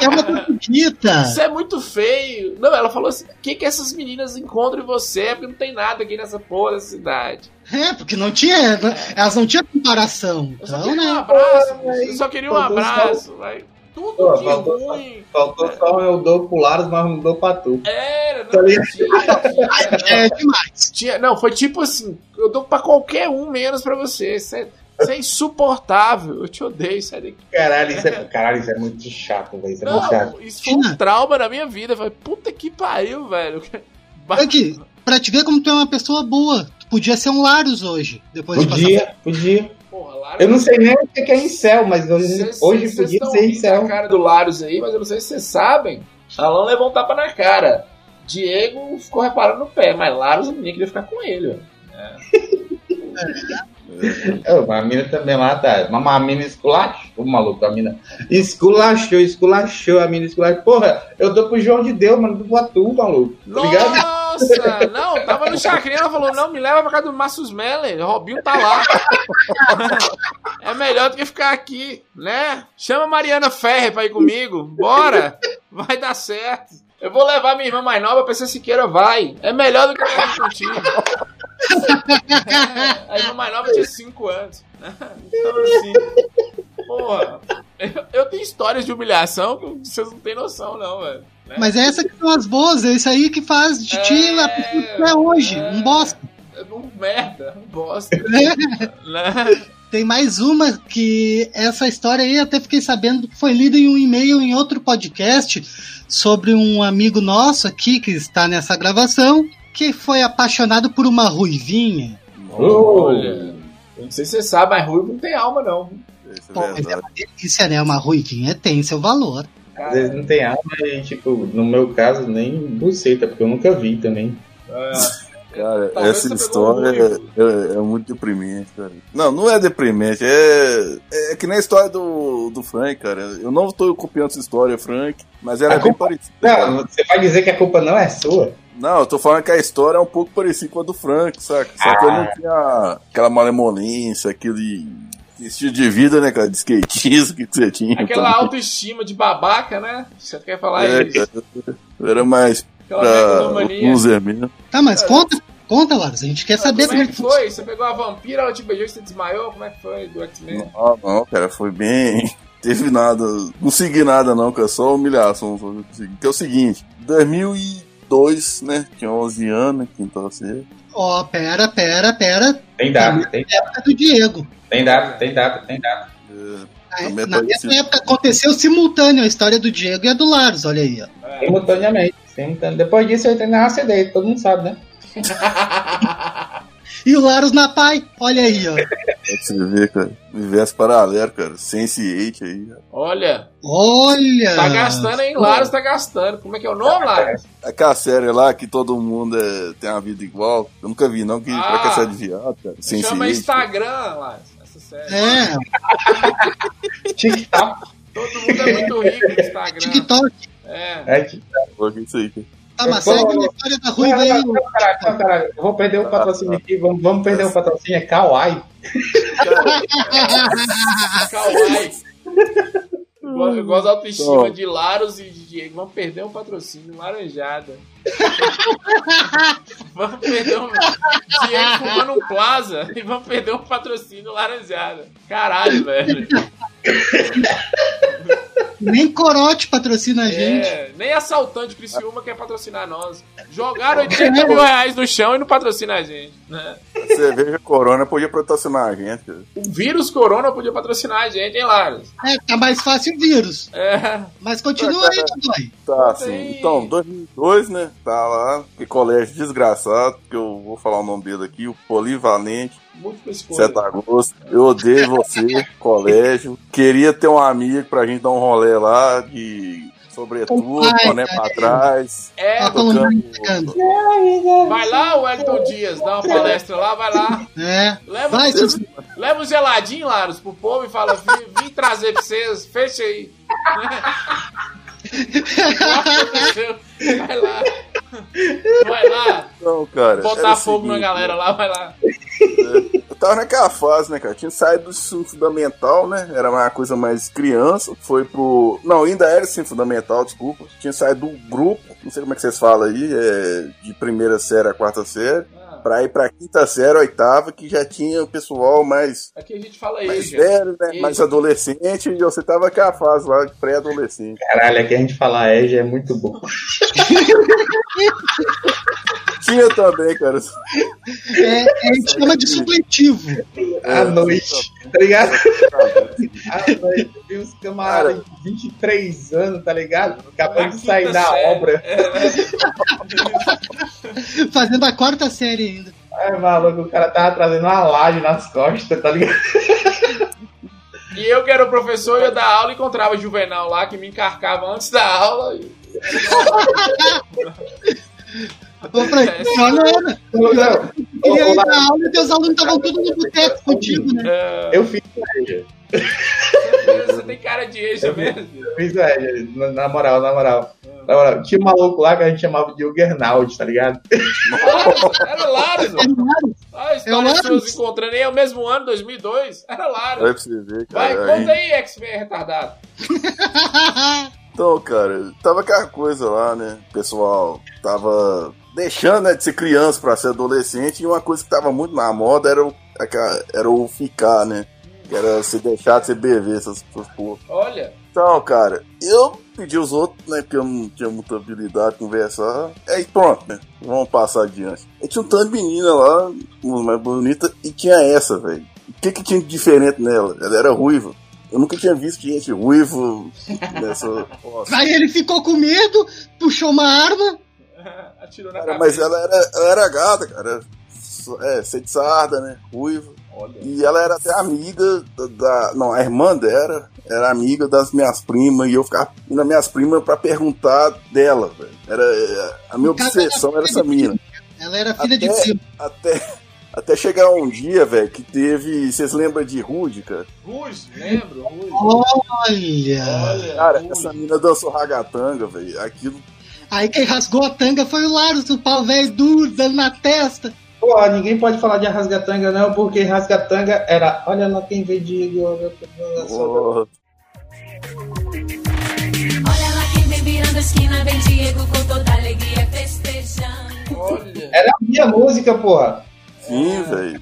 Speaker 4: É uma bonita.
Speaker 2: Isso é muito feio. Não, ela falou assim: o que, que essas meninas encontram em você? Porque não tem nada aqui nessa porra dessa cidade.
Speaker 4: É, porque não tinha. Elas não tinham comparação.
Speaker 2: Eu só
Speaker 4: Então,
Speaker 2: queria um
Speaker 4: né?
Speaker 2: abraço, eu só queria um
Speaker 5: só-
Speaker 2: abraço, vai. Tudo
Speaker 5: Pô,
Speaker 2: de
Speaker 5: faltou
Speaker 2: ruim.
Speaker 5: Faltou só eu dou pro Laros, mas não dou pra tu.
Speaker 2: Era,
Speaker 5: Tá
Speaker 2: não tinha, tinha,
Speaker 4: É demais.
Speaker 2: tinha- Não, foi tipo assim: eu dou pra qualquer um menos pra você. Você é, você é insuportável. Eu te odeio, sai daqui.
Speaker 5: Caralho, isso é, caralho, isso é muito chato, velho. Isso é muito chato.
Speaker 2: Não, isso foi um trauma na minha vida. Falei, puta que pariu, velho.
Speaker 4: Aqui, pra te ver como tu é uma pessoa boa. Podia ser um Larus hoje. Depois de passar.
Speaker 5: Podia, podia.
Speaker 2: Porra,
Speaker 5: Eu não sei nem o que é incel, mas hoje,
Speaker 2: Vocês-
Speaker 5: hoje
Speaker 2: vocês
Speaker 5: podia ser incel.
Speaker 2: da cara do Larios aí, mas eu não sei se vocês sabem. Alan levou um tapa na cara. Diego ficou reparando no pé, mas Larios ninguém queria ficar com ele. ó.
Speaker 5: Oh, mas a mina também lá tá. Mas a mina esculachou, o maluco, a mina. Esculachou, esculachou, a mina esculachou. Porra, eu dou pro João de Deus, mano, pra tu, maluco. Tá ligado?
Speaker 2: Nossa! Não, tava no chacrinha, ela falou, não, me leva pra casa do Márcio Smeller, o Robinho tá lá. É melhor do que ficar aqui, né? Chama a Mariana Ferrer pra ir comigo, bora! Vai dar certo. Eu vou levar minha irmã mais nova ser Siqueira, vai. É melhor do que ficar contigo. A irmã mais nova tinha 5 anos. Então, assim, porra, eu, eu tenho histórias de humilhação que vocês não têm noção, não, velho. Né?
Speaker 4: Mas é essa que são as boas, é isso aí que faz de ti
Speaker 2: É,
Speaker 4: a pessoa que é hoje.
Speaker 2: é.
Speaker 4: Um bosta.
Speaker 2: Um merda, um bosta. né?
Speaker 4: Tem mais uma que essa história aí até fiquei sabendo que foi lida em um e-mail em outro podcast sobre um amigo nosso aqui que está nessa gravação que foi apaixonado por uma ruivinha.
Speaker 2: Olha, eu não sei se você sabe, mas ruivo não tem alma, não.
Speaker 3: Isso
Speaker 4: Pô,
Speaker 3: é
Speaker 4: mas é uma delícia, né? Uma ruivinha tem seu valor.
Speaker 5: Às vezes não tem alma e, tipo, no meu caso, nem buceta, porque eu nunca vi também.
Speaker 2: É,
Speaker 3: Cara,
Speaker 2: Talvez
Speaker 3: essa história é, é- é muito deprimente, cara. Não, não é deprimente, é, é que nem a história do, do Frank, cara. Eu não tô copiando essa história, Frank, mas ela
Speaker 5: A
Speaker 3: é bem
Speaker 5: culpa-
Speaker 3: parecida.
Speaker 5: Não, você vai dizer que a culpa não é sua?
Speaker 3: Não, eu tô falando que a história é um pouco parecida com a do Frank, saca? Só que eu
Speaker 5: Ah.
Speaker 3: não tinha aquela malemolência, aquele estilo de vida, né, cara? De skatismo que você tinha.
Speaker 2: aquela
Speaker 3: então.
Speaker 2: autoestima de babaca, né? Você quer falar
Speaker 3: É,
Speaker 2: isso?
Speaker 3: cara, era mais
Speaker 2: Aquela
Speaker 3: pra loser mesmo.
Speaker 4: Tá, mas
Speaker 2: É.
Speaker 4: conta, conta, Laros. A gente quer saber
Speaker 2: Como é que foi? Você pegou a vampira, ela te beijou e você desmaiou? Como é que foi do X-Men?
Speaker 3: Não, não, cara, foi bem. Teve nada. Não segui nada, não, cara. Só humilhação. Só. Que é o seguinte: 2002, né? Tinha 11 anos, quinta série.
Speaker 4: Ó, pera, pera, pera.
Speaker 5: Tem data, tem
Speaker 4: É do Diego.
Speaker 5: Tem data, tem data, tem data.
Speaker 3: É,
Speaker 4: É,
Speaker 3: Também
Speaker 4: na mesma época aconteceu simultâneo a história do Diego e a do Laros, olha aí, ó.
Speaker 5: Simultaneamente. simultane- Depois disso eu entrei na ACD, todo mundo sabe, né?
Speaker 4: E o Laros na Pai, olha aí, ó.
Speaker 3: Pra você ver, cara. Universo paralelo, cara. Sense8 aí.
Speaker 2: Olha,
Speaker 4: Olha!
Speaker 2: tá gastando, hein? Laros tá gastando. Como é que é o nome, Laros?
Speaker 3: Aquela série lá que todo mundo é, tem uma vida igual. Eu nunca vi, não, que
Speaker 2: Ah.
Speaker 3: pra que é série de viado, cara.
Speaker 2: Chama
Speaker 3: Sense8.
Speaker 2: Instagram, Laros. Essa série.
Speaker 4: É,
Speaker 5: TikTok.
Speaker 2: Todo mundo é muito rico no Instagram.
Speaker 4: TikTok.
Speaker 2: É.
Speaker 5: É, TikTok.
Speaker 3: Que isso aí, cara.
Speaker 4: Tá, mas segue a história da Ruiva aí.
Speaker 5: Não, caralho, não, caralho. Eu vou perder o patrocínio aqui. Vamos, vamos perder o patrocínio. É Kawaii.
Speaker 2: Kawaii. Igual, igual as autoestima
Speaker 3: Bom.
Speaker 2: de Laros e de Diego. Vamos perder um patrocínio. Laranjada. vamos perder um. Diego fumando um plaza e vamos perder um patrocínio laranjada. Caralho, velho.
Speaker 4: Nem Corote patrocina a gente.
Speaker 2: É, nem assaltante Criciúma quer patrocinar nós. Jogaram 80 mil reais no chão e não patrocina a gente. Né?
Speaker 3: A cerveja Corona podia patrocinar a gente.
Speaker 2: O vírus Corona podia patrocinar a gente, hein, Laros?
Speaker 4: É, tá mais fácil o vírus.
Speaker 2: É.
Speaker 4: Mas continua aí, Dodói.
Speaker 3: Tá, assim. Então, 2002, né? Tá lá. Que colégio desgraçado. Que eu vou falar o nome dele aqui. O Polivalente.
Speaker 2: Múltipla escolha.
Speaker 3: 7 de agosto. Eu odeio você, colégio. Queria ter um amigo pra gente dar um rolê lá de sobretudo, boné pra trás.
Speaker 2: É,
Speaker 3: tocando-
Speaker 4: tá chegando.
Speaker 2: vai lá, Wellington Dias, dá uma palestra lá, vai lá.
Speaker 4: É.
Speaker 2: Leva,
Speaker 4: Vai, seus...
Speaker 2: leva um geladinho, Laros, pro povo e fala: vim, vim trazer pra vocês, fecha aí. Vai lá. Vai lá.
Speaker 3: Não, cara.
Speaker 2: Botar fogo na
Speaker 3: seguinte,
Speaker 2: galera lá, vai lá.
Speaker 3: Eu tava naquela fase, né, cara? Tinha saído do ensino fundamental, né? Era uma coisa mais criança. Foi pro. Não, ainda era ensino fundamental, desculpa. Tinha saído do grupo, não sei como é que vocês falam aí, é, de primeira série a quarta série. Pra ir pra quinta série, oitava, que já tinha o pessoal mais,
Speaker 2: aqui a gente fala
Speaker 3: mais velho, né?
Speaker 2: Isso.
Speaker 3: Mais adolescente, e você tava naquela fase lá de pré-adolescente.
Speaker 5: Caralho, aqui a gente falar EJA é muito bom.
Speaker 3: Tinha também, cara.
Speaker 4: É, a gente chama de supletivo.
Speaker 5: À noite, tá ligado? À noite, vi uns camaradas de 23 anos, tá ligado? Acabando de sair da obra.
Speaker 4: Fazendo a quarta série ainda.
Speaker 5: Ai, maluco, o cara tava trazendo uma laje nas costas, tá ligado?
Speaker 2: E eu, que era o professor, ia dar aula e encontrava Juvenal lá, que me encarcava antes da aula. E...
Speaker 4: Eu falei, pior não era.
Speaker 5: Não, não.
Speaker 4: Ir na aula e teus alunos estavam tudo no boteco contigo, né?
Speaker 2: É,
Speaker 5: Eu fiz o EJA.
Speaker 2: Você tem cara de eja mesmo.
Speaker 5: Eu fiz o EJA, na, na moral, na moral. Na moral. Tinha um maluco lá que a gente chamava de Juggernaut, tá ligado?
Speaker 2: Era Laros,
Speaker 4: É
Speaker 2: mano.
Speaker 4: claro.
Speaker 2: Ah, a história
Speaker 4: É o Laros.
Speaker 2: pessoas encontrando aí é o mesmo ano, 2002. Era
Speaker 3: ver,
Speaker 2: Vai, conta
Speaker 3: aí-
Speaker 2: aí, X-Men retardado.
Speaker 3: Então, cara, tava aquela coisa lá, né? O pessoal tava deixando né, de ser criança pra ser adolescente e uma coisa que tava muito na moda era o, era o ficar, né? Que era se deixar de ser bebê, essas, essas porra.
Speaker 2: Olha,
Speaker 3: Então, cara, eu pedi os outros, né? Porque eu não tinha muita habilidade de conversar. Aí pronto, né? Vamos passar adiante. E tinha um tanto de menina lá, uma mais bonita, e tinha essa, velho. O que que tinha de diferente nela? Ela era ruiva. Eu nunca tinha visto gente ruivo nessa. Nossa.
Speaker 4: Aí ele ficou com medo, puxou uma arma.
Speaker 2: atirou na
Speaker 3: Cara,
Speaker 2: cabeça.
Speaker 3: mas ela era, ela era gata, cara. É, sexarda, né? Ruiva.
Speaker 2: Olha.
Speaker 3: E ela era até amiga da, da- Não, a irmã dela era amiga das minhas primas. E eu ficava indo nas minhas primas pra perguntar dela, velho. Era, é, a minha obsessão era essa mina.
Speaker 4: Ela era filha de
Speaker 3: Até-
Speaker 4: primo.
Speaker 3: Até, até chegar um dia, velho, que teve. Vocês lembram de Rude, cara?
Speaker 2: Ruge, lembro?
Speaker 4: Olha.
Speaker 2: Olha,
Speaker 3: Cara, essa mina dançou ragatanga, velho. Aquilo.
Speaker 4: Aí quem rasgou a tanga foi o Laros, o pau velho duro, dando na testa.
Speaker 5: Pô, ninguém pode falar de rasgatanga não, porque rasgatanga era. Olha lá quem veio Diego.
Speaker 3: Oh,
Speaker 6: Olha lá quem vem virando a esquina, vem Diego com toda alegria festejando.
Speaker 2: Olha.
Speaker 5: Era a minha música, porra.
Speaker 3: Sim, velho.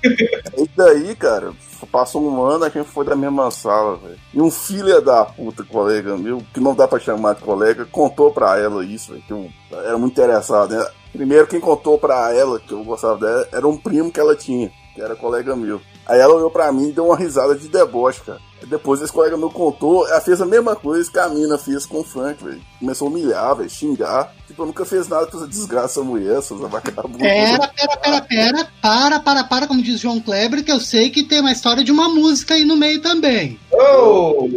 Speaker 3: E daí, cara, passou um ano, a gente foi da mesma sala, velho. E um filho da puta colega meu, que não dá pra chamar de colega, contou pra ela isso, velho. Que eu era muito interessado, né? Primeiro, quem contou pra ela que eu gostava dela era um primo que ela tinha. Que era colega meu. Aí ela olhou pra mim e deu uma risada de deboche, cara. Depois esse colega meu contou, ela fez a mesma coisa que a mina fez com o Frank, velho. Começou a humilhar, velho, xingar. Tipo, eu nunca fez nada com essa desgraça mulher, essas vagabundas.
Speaker 4: Pera, pera, pera, pera. Para, para, para, como diz João Kleber, que eu sei que tem uma história de uma música aí no meio também.
Speaker 5: Oh!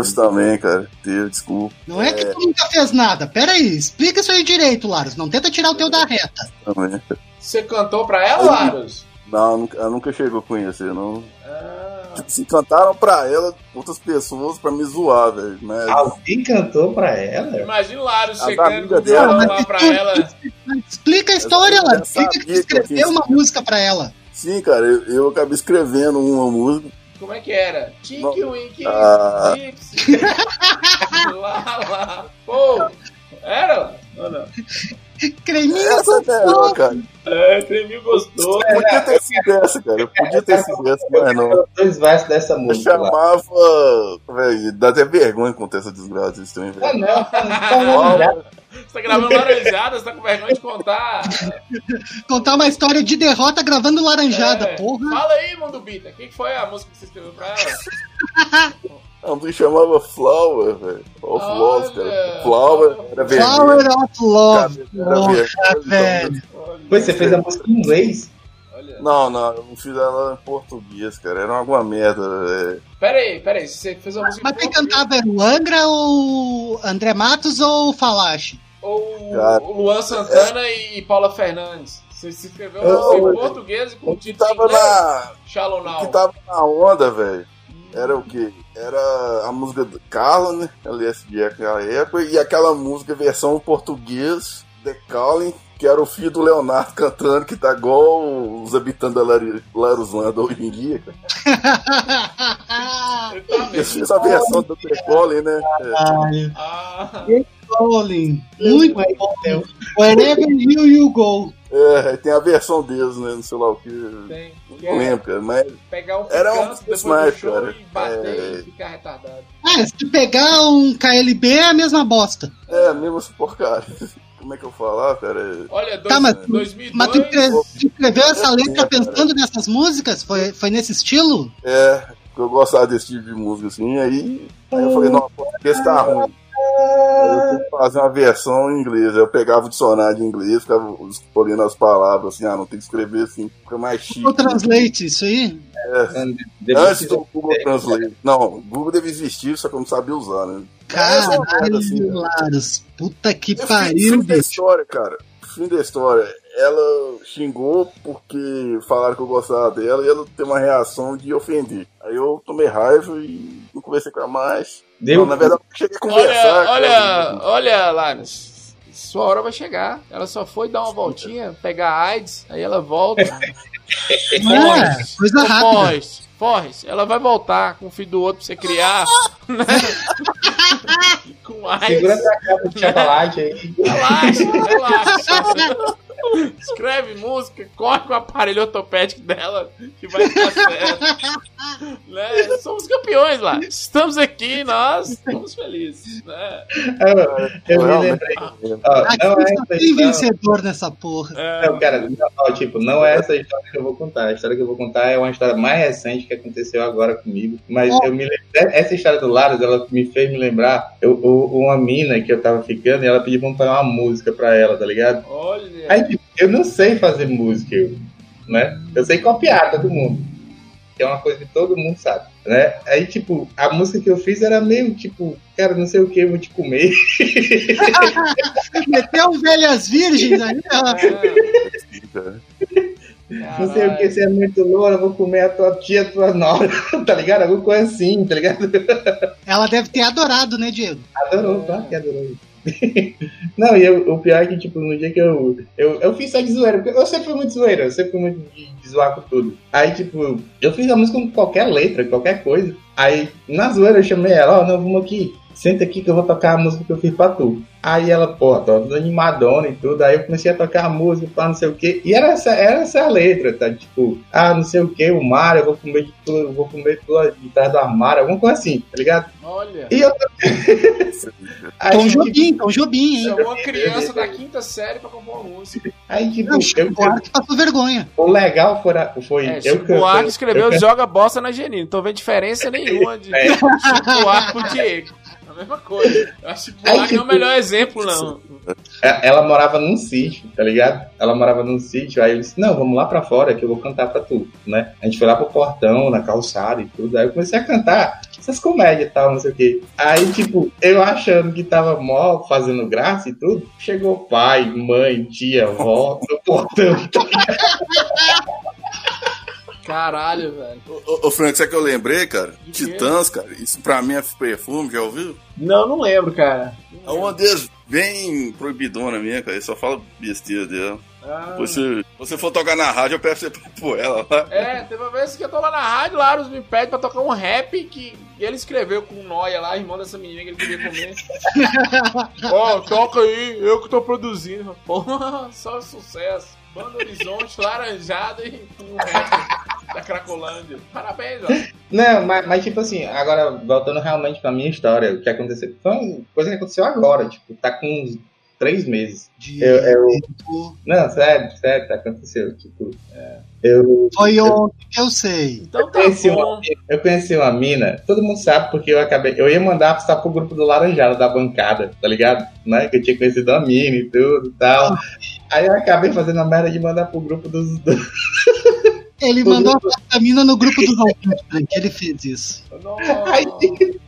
Speaker 3: Isso também, cara. Deus, desculpa.
Speaker 4: Não é que tu nunca fez nada. Pera aí, explica isso aí direito, Laros. Não tenta tirar o teu da reta.
Speaker 3: Também.
Speaker 2: Você cantou pra ela, Larus?
Speaker 3: Não, nunca- ela nunca chegou a conhecer, não.
Speaker 2: Ah,
Speaker 3: Tipo, se cantaram pra ela outras pessoas pra me zoar, velho. Mas.
Speaker 5: Alguém cantou pra ela?
Speaker 2: imagina o
Speaker 3: As
Speaker 2: chegando com o
Speaker 3: dela,
Speaker 2: lá pra ela.
Speaker 4: Explica a história, Laros. Explica que
Speaker 3: eu
Speaker 4: escreveu uma música pra ela.
Speaker 3: Sim, cara, eu, eu acabei escrevendo uma música.
Speaker 2: Como é que era? Tiki Wiki,
Speaker 3: Ah.
Speaker 2: Gypsy. lá, lá. Pô, era? Ou não?
Speaker 4: Creminho
Speaker 3: Essa é
Speaker 4: gostoso.
Speaker 3: cara.
Speaker 2: É, creminho gostoso.
Speaker 3: Podia ter sido essa, cara. Podia ter sido essa, mas não.
Speaker 5: Dois versos dessa
Speaker 3: Eu
Speaker 5: música lá.
Speaker 3: chamava. Velho, dá até vergonha contar essa desgraça desse trem,
Speaker 5: Ah,
Speaker 3: velho.
Speaker 5: não, não, não, já.
Speaker 2: Você tá gravando laranjada, você tá com vergonha de contar.
Speaker 4: Contar uma história de derrota gravando laranjada,
Speaker 2: É.
Speaker 4: porra.
Speaker 2: Fala aí, Mundo Bita. O que que foi a música que você escreveu pra ela?
Speaker 3: A música chamava Flower, velho. Of
Speaker 2: Olha.
Speaker 3: Love, cara. Flower era vermelho.
Speaker 4: Flower of Love. Porra, velho.
Speaker 5: Pois você fez a música em inglês?
Speaker 3: Não, não, eu não fiz ela em português, cara. Era alguma merda. É.
Speaker 2: Pera aí, pera aí. Você fez uma música
Speaker 4: Mas
Speaker 2: em
Speaker 4: quem cantava era o Angra ou André Matos ou o Falache?
Speaker 2: Ou
Speaker 3: Cara,
Speaker 2: o Luan Santana e Paula Fernandes. Você se escreveu
Speaker 3: Eu-
Speaker 2: música em português e com
Speaker 3: O
Speaker 2: título
Speaker 3: tava
Speaker 2: inglês?
Speaker 3: na.
Speaker 2: Now.
Speaker 3: que tava na onda, velho. Era o quê? Era a música do Carla, né? LSD naquela época. E aquela música versão português, The Calling, que era o filho do Leonardo cantando, que tá igual os habitantes da Laruzlândia hoje em dia. cara.
Speaker 2: Eu também.
Speaker 3: Eu fiz a versão do The Calling, né? É.
Speaker 2: Ah,
Speaker 4: Colin. Muito bom. Wherever you, you go.
Speaker 3: É, tem a versão deles, né? Não sei lá o que.
Speaker 2: tem. Que
Speaker 3: Não
Speaker 2: é
Speaker 3: lembro, cara. Mas
Speaker 2: pegar um
Speaker 3: Era um
Speaker 2: show
Speaker 3: cara.
Speaker 2: e bater
Speaker 3: É.
Speaker 2: e ficar retardado.
Speaker 4: Ah, se pegar um KLB é a mesma bosta.
Speaker 3: é mesmo essa porcaria. Como é que eu falar, cara?
Speaker 2: Olha, dois,
Speaker 4: Tá, mas,
Speaker 2: 2002...
Speaker 4: mas tu, escre- tu escreveu essa
Speaker 3: Eu
Speaker 4: letra
Speaker 3: cara.
Speaker 4: pensando nessas músicas? Foi, foi nesse estilo?
Speaker 3: É, eu gostava desse tipo de música assim, aí, aí eu falei, não, português tá ruim. Aí eu tenho que fazer uma versão em inglês. Eu pegava o dicionário de inglês, ficava escolhendo as palavras assim, ah, não tem que escrever assim, fica mais chique.
Speaker 4: O Translate, isso aí?
Speaker 3: Antes do Google Translate. Não, o Google deve existir, só que eu não sabia usar, né? É assim,
Speaker 4: Caralho,
Speaker 3: cara.
Speaker 4: Laros. Puta que
Speaker 3: E fim,
Speaker 4: pariu,
Speaker 3: fim da
Speaker 4: bicho.
Speaker 3: história, cara. Fim da história. Ela xingou porque falaram que eu gostava dela e ela tem uma reação de ofender. Aí eu tomei raiva e não conversei com ela mais.
Speaker 5: Deu
Speaker 3: Não, na verdade, eu cheguei a conversar.
Speaker 2: Olha, olha, olha, Larus. Sua hora vai chegar. Ela só foi dar uma voltinha, pegar a AIDS, aí ela volta.
Speaker 4: É,
Speaker 2: Forrest,
Speaker 4: coisa
Speaker 2: ô,
Speaker 4: rápida.
Speaker 2: Forrest, Forrest, ela vai voltar com o filho do outro pra você criar. né? com AIDS.
Speaker 5: Segura essa capa de chocolate aí.
Speaker 2: Relaxa, relaxa. Escreve música, corre com o aparelho ortopédico dela, que vai dar certo. né? Somos campeões lá. Estamos aqui, nós estamos felizes. Né?
Speaker 5: Eu me
Speaker 3: Realmente.
Speaker 5: lembrei. Ó,
Speaker 4: Aqui
Speaker 5: não é essa
Speaker 4: tem
Speaker 5: história.
Speaker 4: vencedor nessa porra.
Speaker 2: É,
Speaker 5: Não, cara, não, tipo, não é essa história que eu vou contar. A história que eu vou contar é uma história mais recente que aconteceu agora comigo. Mas eu me lembro. Essa história do Laros, ela me fez me lembrar. Eu, eu- uma mina que eu tava ficando e ela pediu pra eu pagar uma música pra ela, tá ligado?
Speaker 2: olha.
Speaker 5: Aí, eu não sei fazer música, eu, né? Eu sei copiar todo mundo. Que é uma coisa que todo mundo sabe, né? Aí, tipo, a música que eu fiz era meio, tipo, cara, não sei o que, eu vou te comer.
Speaker 4: Meteu um velhas virgens aí, ó.
Speaker 3: cara.
Speaker 5: Não sei o que, você é muito loura, eu vou comer a tua tia, a tua nora, tá ligado? Alguma coisa assim, tá ligado?
Speaker 4: Ela deve ter adorado, né, Diego?
Speaker 5: Adorou, claro que adorou. Não, e eu- o pior é que, tipo, no dia que eu. Eu, eu fiz só de zoeira, porque eu sempre fui muito zoeira, eu sempre fui muito de, de zoar com tudo. Aí, tipo, eu fiz a música com qualquer letra, qualquer coisa. Aí, na zoeira, eu chamei ela, ó, não, vamos aqui, senta aqui que eu vou tocar a música que eu fiz pra tu. Aí ela, pô, tô toda animadona e tudo. Aí eu comecei a tocar a música, pá, não sei o quê. E era essa, era essa a letra, tá? Tipo, ah, não sei o quê, o mar, eu vou comer de tudo, eu vou comer tudo de trás do armário, alguma coisa assim, tá ligado?
Speaker 2: Olha.
Speaker 5: E eu. aí,
Speaker 4: Tom
Speaker 5: tipo,
Speaker 4: Jobim, Tom Jobim, hein?
Speaker 2: Chamou uma criança da quinta série pra compor uma música.
Speaker 5: aí, tipo,
Speaker 4: Não,
Speaker 5: eu,
Speaker 4: Chico Buarque passou vergonha.
Speaker 5: o legal foi, foi
Speaker 2: É,
Speaker 5: eu
Speaker 2: Chico Buarque escreveu
Speaker 5: eu
Speaker 2: Joga Bosta na Genina. Não tô vendo diferença nenhuma de
Speaker 5: É.
Speaker 2: Chico Buarque pro Diego. A mesma coisa. Eu acho que
Speaker 5: Aí,
Speaker 2: não é o melhor exemplo, não.
Speaker 5: É, Ela morava num sítio, tá ligado? Ela morava num sítio, aí ele disse, não, vamos lá pra fora que eu vou cantar pra tu, né? A gente foi lá pro portão, na calçada e tudo, aí eu comecei a cantar essas comédias e tal, não sei o quê. Aí, tipo, eu achando que tava mó fazendo graça e tudo, chegou pai, mãe, tia, avó, no portão.
Speaker 2: Caralho, velho.
Speaker 3: Ô, ô, Frank, sabe o que eu lembrei, cara?
Speaker 2: Quê?
Speaker 3: Titãs, cara. Isso pra mim é perfume, já ouviu?
Speaker 2: Não, não lembro, cara.
Speaker 3: É uma deles bem proibidona minha, cara. Ele só fala besteira dela.
Speaker 2: Ah.
Speaker 3: Se você for tocar na rádio, eu peço você pra ela lá.
Speaker 2: É, teve uma vez que eu tô lá na rádio, lá Aros me pede pra tocar um rap que ele escreveu com o Noia lá, irmão dessa menina que ele queria comer. Ó, toca aí, eu que tô produzindo. Porra, só sucesso. Banda Horizonte, laranjado e um rap da Cracolândia. Parabéns, ó.
Speaker 5: Não, mas, mas, tipo assim, agora voltando realmente pra minha história, o que aconteceu? Foi uma coisa que aconteceu agora, tipo, tá com uns três meses. Eu, eu- não, sério, sério, tá aconteceu. Tipo, é, eu,
Speaker 4: Foi ontem que eu sei.
Speaker 2: Então tá
Speaker 5: conheci uma,
Speaker 2: bom.
Speaker 5: eu conheci uma mina, todo mundo sabe porque eu acabei. Eu ia mandar pra pro grupo do Laranjada da bancada, tá ligado? Né? Que eu tinha conhecido uma mina e tudo e tal. Aí eu acabei fazendo a merda de mandar pro grupo dos.
Speaker 4: Ele mandou a foto da mina no grupo dos ouvintes, né, que ele fez isso.
Speaker 5: Aí,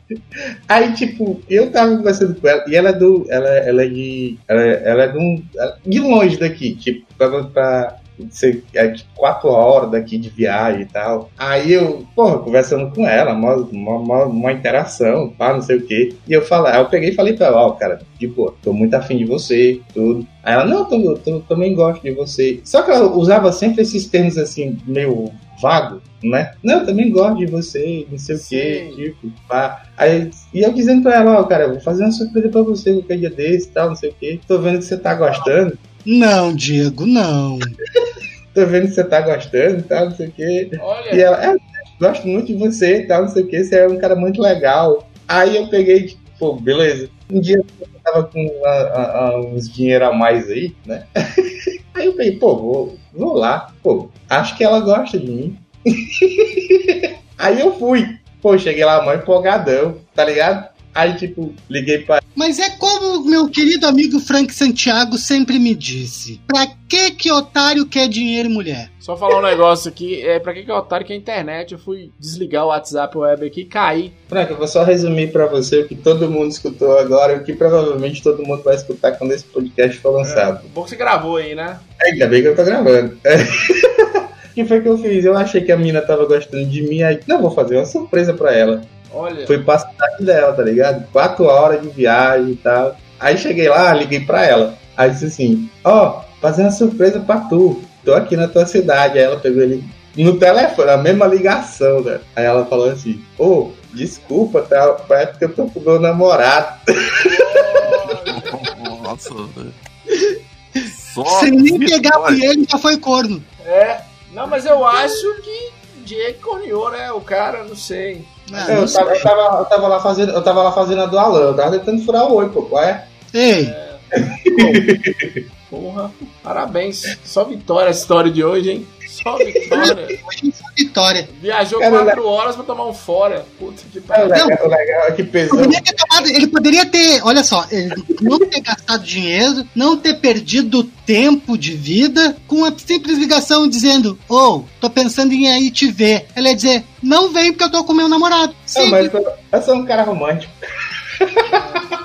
Speaker 5: aí, tipo, eu tava conversando com ela, e ela é do. Ela, ela é de. Ela, ela é de um. De longe daqui, tipo, pra. pra ser é, tipo, quatro horas daqui de viagem e tal. Aí eu, porra, conversando com ela, uma, uma, uma, interação, pá, não sei o quê. E eu falei, aí eu peguei e falei pra ela, ó, cara, de boa, tô muito afim de você, tudo. Aí ela, não, tô, tô- também gosto de você. Só que ela usava sempre esses termos assim, meio vago, né? Não, eu também gosto de você, não sei o quê,
Speaker 2: Sim.
Speaker 5: tipo, pá. Aí, e eu dizendo pra ela, ó, cara, eu vou fazer uma surpresa pra você qualquer dia desse e tal, não sei o quê. Tô vendo que você tá gostando.
Speaker 4: Não, Diego, não.
Speaker 5: Tô vendo que você tá gostando e tal, não sei o quê. E
Speaker 2: Olha,
Speaker 5: ela, é, gosto muito de você e tal, não sei o que, você é um cara muito legal. Aí eu peguei, tipo, pô, beleza. Um dia eu tava com ah, ah, ah, uns dinheiro a mais aí, né? Aí eu peguei, pô, vou, vou lá. Pô, acho que ela gosta de mim. aí eu fui. Pô, cheguei lá, mó empolgadão, tá ligado? Aí, tipo, liguei pra
Speaker 4: Mas é como meu querido amigo Frank Santiago sempre me disse: pra que que otário quer dinheiro e mulher?
Speaker 2: só falar um negócio aqui. É, pra que que é otário que é a internet? Eu fui desligar o WhatsApp web aqui e caí.
Speaker 5: Frank, eu vou só resumir pra você o que todo mundo escutou agora e o que provavelmente todo mundo vai escutar quando esse podcast for lançado.
Speaker 2: Bom que você gravou aí, né?
Speaker 5: Ainda bem que eu tô gravando. O que foi que eu fiz? Eu achei que a mina tava gostando de mim, aí, não, vou fazer uma surpresa pra ela.
Speaker 2: Olha.
Speaker 5: Fui pra cidade dela, tá ligado? Quatro horas de viagem e tal. Aí cheguei lá, liguei pra ela. Aí disse assim, ó, fazer uma surpresa pra tu. Tô aqui na tua cidade. Aí ela pegou ele no telefone, a mesma ligação, né? Aí ela falou assim, ô, desculpa, tá? Parece que eu tô com meu namorado.
Speaker 3: Nossa, velho.
Speaker 4: Sem nem pegar
Speaker 3: vitória.
Speaker 4: ele, já foi corno.
Speaker 2: É. Não, mas eu acho que Diego corneou, né? O cara, não sei.
Speaker 4: Ah,
Speaker 5: Eu tava, eu, tava, eu tava lá fazendo, eu tava lá fazendo a do Alan, eu tava tentando furar o oi, pô, qual é?
Speaker 4: Ei,
Speaker 2: Porra. Parabéns. Só vitória a história de hoje, hein? Só vitória.
Speaker 4: hoje foi vitória.
Speaker 2: Viajou
Speaker 5: Cara,
Speaker 2: quatro horas pra tomar um fora. Puta que
Speaker 5: É,
Speaker 2: pariu.
Speaker 5: legal, é que pesou.
Speaker 4: Poderia ter tomado- ele poderia ter, olha só, ele não ter gastado dinheiro, não ter perdido tempo de vida com a simples ligação dizendo: Ô, tô pensando em ir aí te ver. Ela ia dizer: Não vem porque eu tô com meu namorado.
Speaker 5: Não,
Speaker 4: Simples.
Speaker 5: mas eu, eu sou um cara romântico.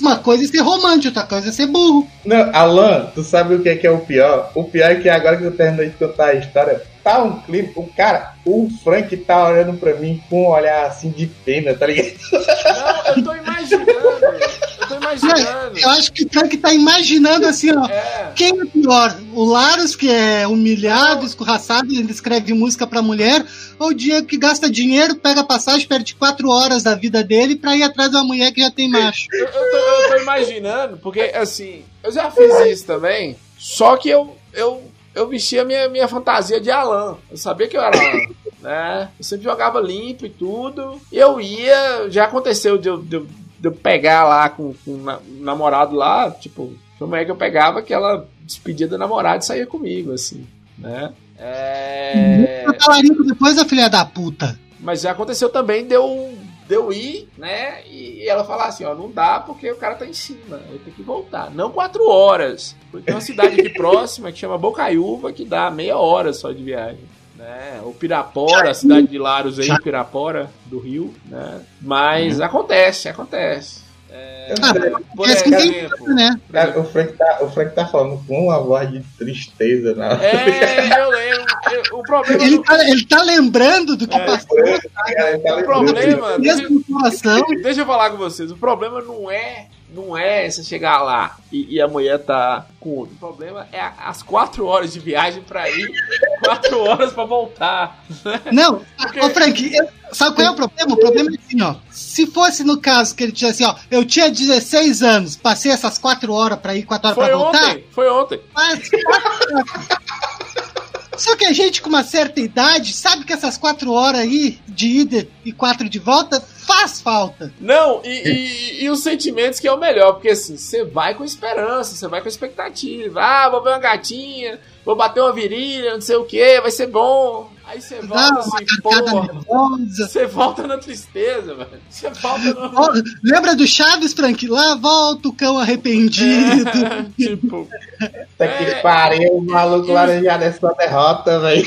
Speaker 4: Uma coisa é ser romântico, outra coisa é ser burro.
Speaker 5: Não, Alan, tu sabe o que é, que é o pior? O pior é que agora que eu terminei de contar a história, tá um clipe, o cara, o Frank tá olhando pra mim com um olhar assim de pena, tá ligado?
Speaker 2: Não, eu tô imaginando. Eu tô imaginando.
Speaker 4: Eu acho que o Frank tá imaginando assim, ó.
Speaker 2: É.
Speaker 4: Quem é pior? O Laros, que é humilhado, escorraçado, ele escreve música pra mulher, ou o Diego que gasta dinheiro, pega passagem, perde quatro horas da vida dele pra ir atrás de uma mulher que já tem macho.
Speaker 2: Eu, eu tô, eu tô imaginando, porque assim, eu já fiz isso também, só que eu, eu, eu vestia minha, minha fantasia de Alan. Eu sabia que eu era Alan, né? Eu sempre jogava limpo e tudo. E eu ia, já aconteceu de eu, de eu, de eu pegar lá com, com um na- namorado lá, tipo, foi uma mulher que eu pegava que ela despedia do namorado e saía comigo, assim, né? É...
Speaker 4: Talarico depois da filha da puta.
Speaker 2: Mas já aconteceu também de eu, de eu ir, né? E ela falar assim, ó, não dá porque o cara tá em cima, eu tenho que voltar. Não quatro horas. Porque tem uma cidade aqui próxima que chama Bocaiúva que dá meia hora só de viagem. Né? O Pirapora, a cidade de Laros aí, Pirapora do Rio, né? Mas acontece, acontece. É,
Speaker 4: Ah,
Speaker 2: por
Speaker 4: tem
Speaker 2: exemplo,
Speaker 4: né?
Speaker 5: Cara, o, Frank tá, o Frank tá falando com uma voz de tristeza, né?
Speaker 2: é, eu lembro. Eu- o problema
Speaker 4: Ele
Speaker 2: do-
Speaker 4: tá, ele tá lembrando do que
Speaker 2: É.
Speaker 4: passou,
Speaker 5: Cara, ele tá
Speaker 2: o problema, deixa. Deixa eu falar com vocês. O problema não é não é você chegar lá e, e a mulher tá com outro. O problema é a- as quatro horas de viagem pra ir, quatro horas pra voltar.
Speaker 4: Não,
Speaker 2: Porque-
Speaker 4: ô Frank, eu- sabe qual é o problema? O problema é assim, ó. Se fosse no caso que ele tivesse assim, ó, eu tinha 16 anos, passei essas 4 horas pra ir, 4 horas
Speaker 2: Foi
Speaker 4: pra voltar,
Speaker 2: ontem, foi ontem.
Speaker 4: Só que a gente com uma certa idade sabe que essas 4 horas aí de ida e 4 de volta faz falta.
Speaker 2: Não, e, e- e os sentimentos que é o melhor, porque assim, você vai com esperança, você vai com expectativa. Ah, vou ver uma gatinha, vou bater uma virilha, não sei o que, vai ser bom. Aí você volta
Speaker 4: uma
Speaker 2: assim, porra. Você volta na tristeza, velho. Você volta no.
Speaker 4: Lembra do Chaves, Frank? Lá volta o cão arrependido.
Speaker 2: tipo.
Speaker 5: Puta que
Speaker 2: É.
Speaker 5: pariu, o maluco laranjado é derrota, velho.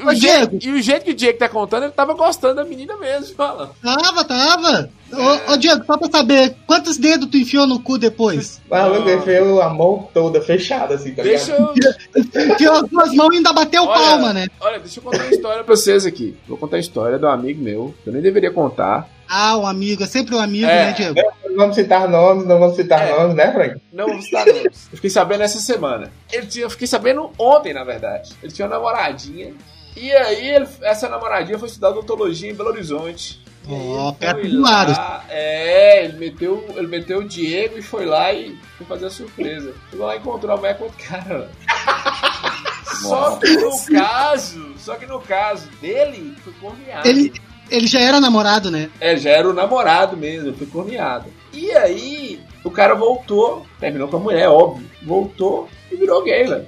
Speaker 2: E, o jeito,
Speaker 4: Diego.
Speaker 2: e o jeito que o Diego tá contando, ele tava gostando da menina mesmo, fala.
Speaker 4: Tava, tava. Ô, ô, Diego, só pra saber, quantos dedos tu enfiou no cu depois?
Speaker 5: O maluco ele fez a mão toda fechada, assim, tá
Speaker 2: Deixa
Speaker 5: ligado?
Speaker 2: eu.
Speaker 4: Enfiou as duas mãos e ainda bateu
Speaker 2: Olha,
Speaker 4: palma, né?
Speaker 2: Olha, deixa eu contar uma história pra vocês aqui. Vou contar a história de um amigo meu, que eu nem deveria contar.
Speaker 4: Ah, um amigo, é sempre um amigo,
Speaker 2: É.
Speaker 4: né, Diego?
Speaker 5: Não vamos citar nomes, não vamos citar
Speaker 2: É.
Speaker 5: nomes, né, Frank?
Speaker 2: Não vou citar nomes. Eu fiquei sabendo essa semana. Ele tinha, eu fiquei sabendo ontem, na verdade. Ele tinha uma namoradinha. E aí, ele- essa namoradinha foi estudar odontologia em Belo Horizonte. Ele
Speaker 4: perto do
Speaker 2: lá, É, ele meteu, ele meteu o Diego e foi lá e foi fazer a surpresa. Chegou lá e encontrou a mulher com outro cara. Só que no caso, só que no caso dele, foi corneado.
Speaker 4: Ele, ele já era namorado, né?
Speaker 2: É, já era o namorado mesmo, foi corneado. E aí, o cara voltou, terminou com a mulher, óbvio. Voltou e virou gay, velho.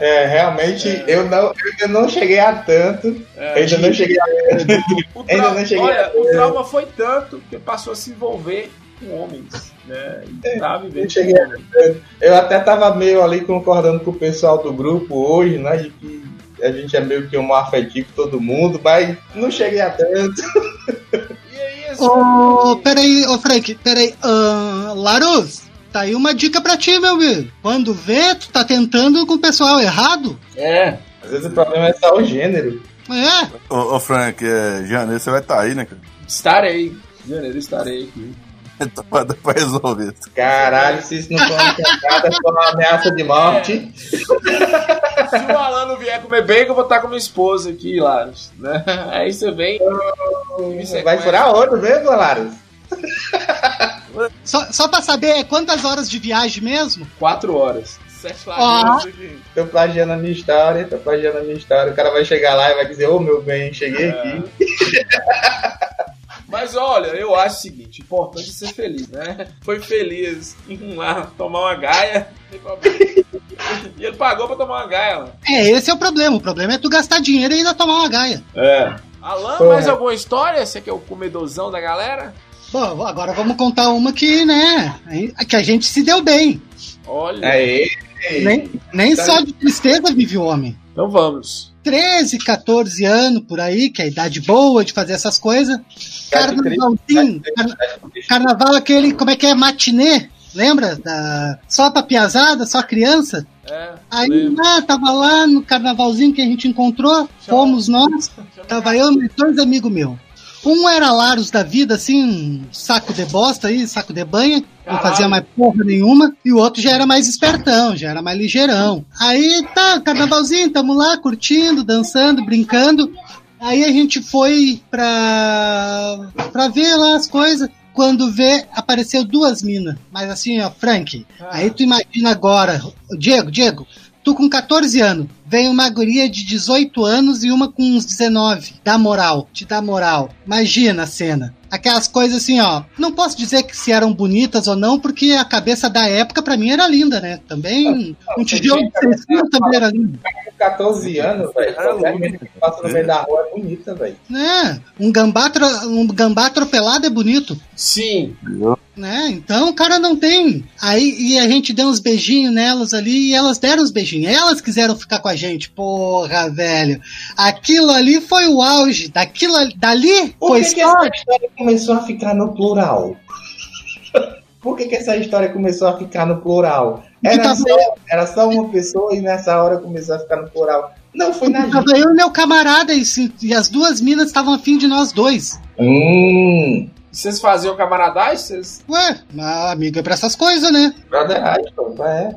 Speaker 5: É, realmente, Eu, não, eu ainda não cheguei a tanto.
Speaker 2: É,
Speaker 5: eu ainda não cheguei a
Speaker 2: o
Speaker 5: ainda não cheguei
Speaker 2: Olha,
Speaker 5: a-
Speaker 2: o trauma foi tanto que passou a se envolver com homens, né? E tá vivendo
Speaker 5: não cheguei tanto. Eu até tava meio ali concordando com o pessoal do grupo hoje, né? De que a gente é meio que um afetivo todo mundo, mas não cheguei a tanto.
Speaker 2: E aí, assim,
Speaker 4: Ô, peraí, ô Frank, peraí. ahn, Larus, tá aí uma dica pra ti, meu amigo. Quando vê, tu tá tentando com o pessoal errado.
Speaker 2: É,
Speaker 5: Às vezes o problema é só o gênero.
Speaker 4: É,
Speaker 3: Ô, ô Frank, é, janeiro você vai estar aí, né, cara?
Speaker 2: estarei. Em janeiro estarei aqui.
Speaker 3: Então vai dar pra resolver.
Speaker 5: Caralho, se isso não for uma pancada, for uma ameaça de morte.
Speaker 2: Se o Alan não vier comer bacon, eu vou estar com minha esposa aqui, Laros. Né? Aí você vem.
Speaker 5: Vai
Speaker 2: sequestra.
Speaker 5: furar outro mesmo, Laros?
Speaker 4: só, só pra saber é quantas horas de viagem mesmo?
Speaker 2: Quatro horas. Sete lagoas aqui.
Speaker 5: Tô plagiando a minha história, tô plagiando a minha história. O cara vai chegar lá e vai dizer, ô meu bem, cheguei aqui.
Speaker 2: Mas olha, eu acho o seguinte: importante é ser feliz, né? Foi feliz em lá tomar uma gaia. E ele pagou pra tomar uma gaia, mano.
Speaker 4: É, esse é o problema. O problema é tu gastar dinheiro e ainda tomar uma gaia.
Speaker 2: É. Alan,
Speaker 5: Porra.
Speaker 2: mais alguma história? Você que é o comedorzão da galera?
Speaker 4: Bom, agora vamos contar uma que, né, que a gente se deu bem.
Speaker 2: Olha.
Speaker 5: Aí,
Speaker 4: Nem, nem
Speaker 5: Tá.
Speaker 4: só de tristeza vive o homem.
Speaker 2: Então vamos.
Speaker 4: 13, 14 anos por aí, que é a idade boa de fazer essas coisas. Carnavalzinho. carna- Carnaval aquele, como é que é? Matinê? Lembra? Da... Só pra piazada, só criança?
Speaker 2: É.
Speaker 4: Aí,
Speaker 2: lembro.
Speaker 4: né, tava lá no carnavalzinho que a gente encontrou, fomos nós, tava eu e dois amigos meus. Um era Laros da vida, assim, um saco de bosta aí, saco de banha, não fazia mais porra nenhuma, e o outro já era mais espertão, já era mais ligeirão. Aí tá, carnavalzinho, tamo lá curtindo, dançando, brincando. Aí a gente foi pra, pra ver lá as coisas. Quando vê, apareceu duas minas. Mas assim, ó, Frank, aí tu imagina agora, Diego, Diego, tu com 14 anos, vem uma guria de 18 anos e uma com uns 19. Dá moral, te dá moral. Imagina a cena. Aquelas coisas assim, ó. Não posso dizer que se eram bonitas ou não, porque a cabeça da época pra mim era linda, né? Também um tijolo de 60 também era lindo.
Speaker 5: Com 14 anos, velho. Qualquer menina que passa no meio da rua é bonita, velho.
Speaker 4: né? Um gambá, um gambá atropelado é bonito.
Speaker 2: Sim.
Speaker 4: Né? Então o cara não tem. Aí e a gente deu uns beijinhos nelas ali e elas deram os beijinhos. Elas quiseram ficar com a gente. Porra, velho. Aquilo ali foi o auge. Daquilo ali- dali
Speaker 5: Por
Speaker 4: foi
Speaker 5: que, que essa história começou a ficar no plural? Por que, que essa história começou a ficar no plural? Era
Speaker 4: tava-
Speaker 5: só, era só uma pessoa e nessa hora começou a ficar no plural. Não, foi na gente.
Speaker 4: Tava eu e meu camarada e, e as duas minas estavam afim de nós dois.
Speaker 5: Hum,
Speaker 2: Vocês faziam camaradagem? Vocês...
Speaker 4: Ué, mas amigo é pra essas coisas, né?
Speaker 5: brotheragem, pô. É.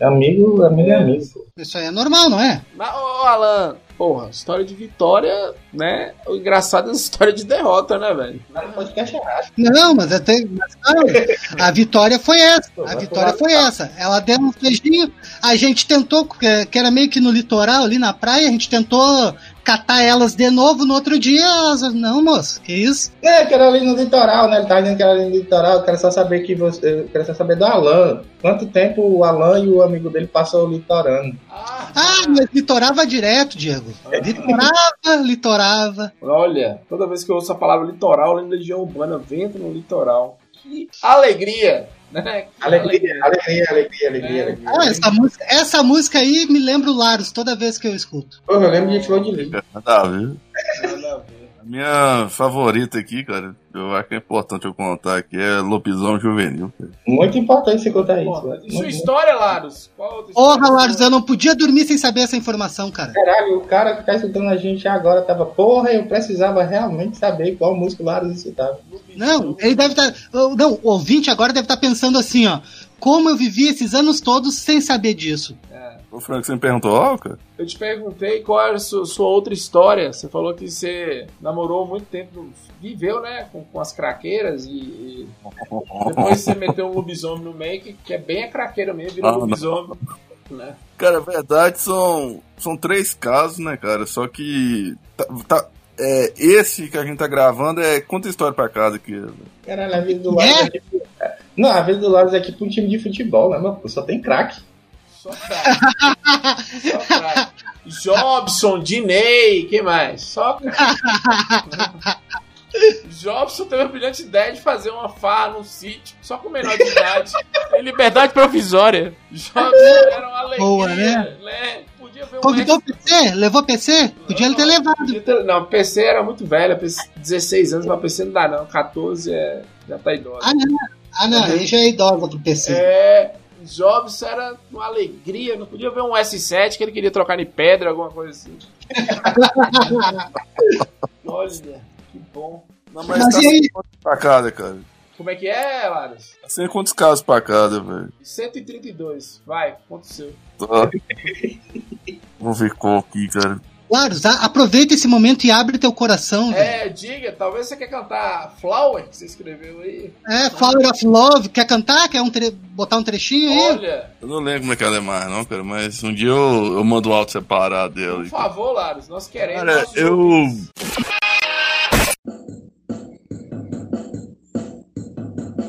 Speaker 4: É.
Speaker 5: Amigo, amigo é amigo. pô.
Speaker 4: Isso aí é normal, não é?
Speaker 2: Mas, ô Alan, porra, história de vitória, né? O engraçado é a história de derrota, né, velho?
Speaker 5: É.
Speaker 4: Não, mas até. mas não, a vitória foi essa. A vitória foi essa. Ela deu um beijinho. A gente tentou, que era meio que no litoral, ali na praia, a gente tentou catar elas de novo no outro dia. Elas, não, moço, que isso?
Speaker 5: É, que era ali no litoral, né? Ele tava dizendo que era ali no litoral. Eu quero só saber que você. Eu quero só saber do Alan. Quanto tempo o Alan e o amigo dele passou litorando?
Speaker 4: Ah, mas litorava direto, Diego. Litorava, litorava.
Speaker 2: Olha, toda vez que eu ouço a palavra litoral, eu lembro da Legião Urbana, vento no litoral. Que alegria, né?
Speaker 5: Alegria, alegria, alegria, alegria, alegria.
Speaker 4: Ah, essa música, essa música aí me lembra o Laros toda vez que eu escuto.
Speaker 5: Porra, eu lembro de Flor de Lis.
Speaker 3: Nada a minha favorita aqui, cara, eu acho que é importante eu contar aqui, é Lobisomem Juvenil. cara.
Speaker 5: Muito importante você contar isso.
Speaker 2: Porra,
Speaker 5: né?
Speaker 2: e sua
Speaker 5: Muito-
Speaker 2: história, Laros?
Speaker 4: Porra,
Speaker 2: história?
Speaker 4: Laros, eu não podia dormir sem saber essa informação, cara.
Speaker 5: Caralho, o cara que tá escutando a gente agora tava, porra, eu precisava realmente saber qual música o Laros escutava.
Speaker 4: Não, ele deve estar. Não, o ouvinte agora deve estar pensando assim, ó. Como eu vivi esses anos todos sem saber disso.
Speaker 3: Ô, Frank, você me perguntou, ó, cara?
Speaker 2: Eu te perguntei qual era a sua, sua outra história. Você falou que você namorou muito tempo, viveu, né, com, com as craqueiras e, e depois você meteu um lobisomem no meio, que, que é bem a craqueira mesmo, virou
Speaker 3: Ah, não.
Speaker 2: lobisomem. Né?
Speaker 3: Cara, a verdade são, são três casos, né, cara? Só que tá, tá- é, esse que a gente tá gravando é conta história pra casa aqui.
Speaker 5: Caralho, a vida do Laros é. Não, a vida do Laros é tipo um time de futebol, né, mano? Só tem craque.
Speaker 2: Só craque. Só craque. Jobson, Diney, quem mais? Só craque. Jobson teve a brilhante ideia de fazer uma farra num sítio, só com menor de idade, em liberdade provisória. Jobson era uma alegria,
Speaker 4: Boa, né?
Speaker 2: né? Podia ver um
Speaker 4: Convidou o PC? Levou PC? Podia ele ter levado.
Speaker 2: Ter- Não, PC era muito velho, PC 16 anos, mas PC não dá não, 14 é, já tá idoso.
Speaker 4: Ah, não. Ah, não. Ele já é idosa pro PC.
Speaker 2: É, Jobs era uma alegria, não podia ver um S7 que ele queria trocar em pedra, alguma coisa assim. Olha, que bom.
Speaker 3: Não, mas,
Speaker 4: Mas
Speaker 3: tá
Speaker 4: e aí?
Speaker 3: pra cada, cara.
Speaker 2: Como é que é, Laros?
Speaker 3: Tá sem quantos casos pra cada, velho?
Speaker 2: 132, vai, seu.
Speaker 3: Tá. Vamos ver qual aqui, cara.
Speaker 4: Laros, a- aproveita esse momento e abre teu coração, velho.
Speaker 2: É, diga, talvez você quer cantar Flower, que você escreveu aí.
Speaker 4: É, Flower of Love. Quer cantar? Quer um tre- botar um trechinho aí?
Speaker 2: Olha,
Speaker 3: Eu não lembro como é que ela é mais, não, cara, mas um dia eu, eu mando o áudio separado dela.
Speaker 2: por favor, Laros, nós queremos.
Speaker 3: Cara, eu.
Speaker 2: ouvintes.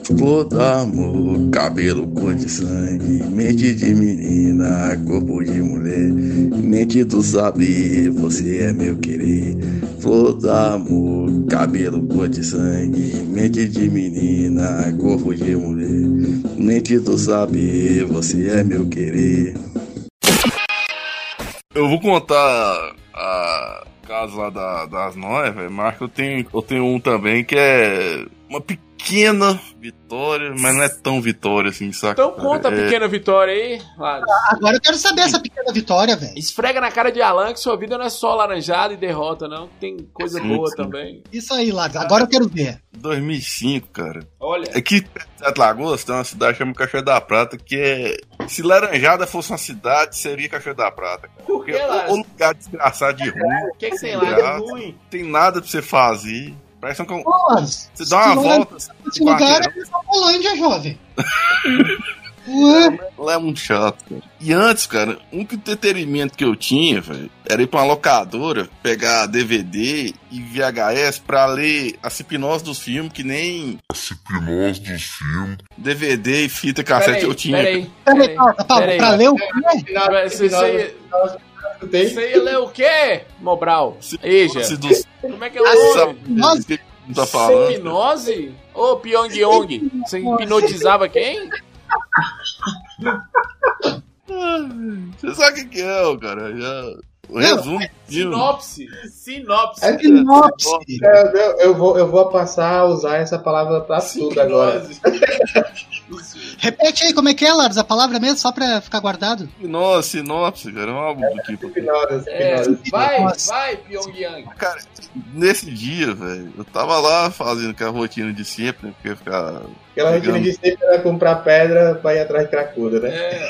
Speaker 7: Flor do amor, cabelo cor de sangue, mente de menina, corpo de mulher, mente do saber, você é meu querer. Flor do amor, cabelo cor de sangue, mente de menina, corpo de mulher, mente do saber, você é meu querer.
Speaker 3: Eu vou contar a caso lá da- das velho, mas eu tenho, eu tenho um também que é uma pequena pequena vitória, mas não é tão vitória assim, saca?
Speaker 2: Então conta a
Speaker 3: É,
Speaker 2: pequena vitória aí, Laros.
Speaker 4: Agora eu quero saber essa pequena vitória, velho.
Speaker 2: Esfrega na cara de Alan que sua vida não é só laranjada e derrota, não. Tem coisa
Speaker 3: Sim,
Speaker 2: boa
Speaker 3: sim.
Speaker 2: também.
Speaker 4: Isso aí, Lars. Agora eu quero ver.
Speaker 3: 2005, cara.
Speaker 2: Olha,
Speaker 3: Aqui perto de Sete Lagoas tem uma cidade chamada Cachoeira da Prata, que é. Se Laranjada fosse uma cidade, seria Cachoeira da Prata, cara.
Speaker 2: por que,
Speaker 3: Porque
Speaker 2: Laros?
Speaker 3: o lugar desgraçado de ruim,
Speaker 2: O que, que tem lá de ruim?
Speaker 3: tem nada pra você fazer. Parece um. Você dá uma volta. assim,
Speaker 4: Esse lugar é essa Polândia, jovem.
Speaker 3: Lá é muito chato, cara. E antes, cara, um entretenimento que eu tinha, velho, era ir pra uma locadora, pegar DVD e VHS pra ler a hipnose dos filmes, que nem
Speaker 8: Hipnose dos filmes.
Speaker 3: DVD e fita cassete eu tinha.
Speaker 2: Peraí,
Speaker 4: peraí,
Speaker 2: peraí.
Speaker 4: pausa.
Speaker 2: peraí.
Speaker 4: Pra ler o quê?
Speaker 2: Peraí, Você você- você ia ler o quê, Mobral? Eja, como é que é o nome?
Speaker 3: Não tá falando?
Speaker 2: Hipnose? Ô, Pyong Yong, você hipnotizava quem?
Speaker 3: Você sabe o que é, cara? Já... O resumo filme.
Speaker 2: Sinopse. Sinopse.
Speaker 5: É que
Speaker 4: Sinopse.
Speaker 5: eu, eu, eu vou, eu vou passar a usar essa palavra pra tudo agora.
Speaker 4: Repete aí como é que é, Lars, a palavra mesmo, só pra ficar guardado.
Speaker 3: Nossa, sinopse, cara, é um álbum do tipo.
Speaker 5: Hipnose,
Speaker 2: É, vai, vai, Pyong Yang.
Speaker 3: Cara, nesse dia, velho, eu tava lá fazendo aquela rotina de sempre, né? Porque ficar.
Speaker 5: Aquela rotina de sempre era comprar pedra pra ir atrás de cracuda, né?
Speaker 2: É,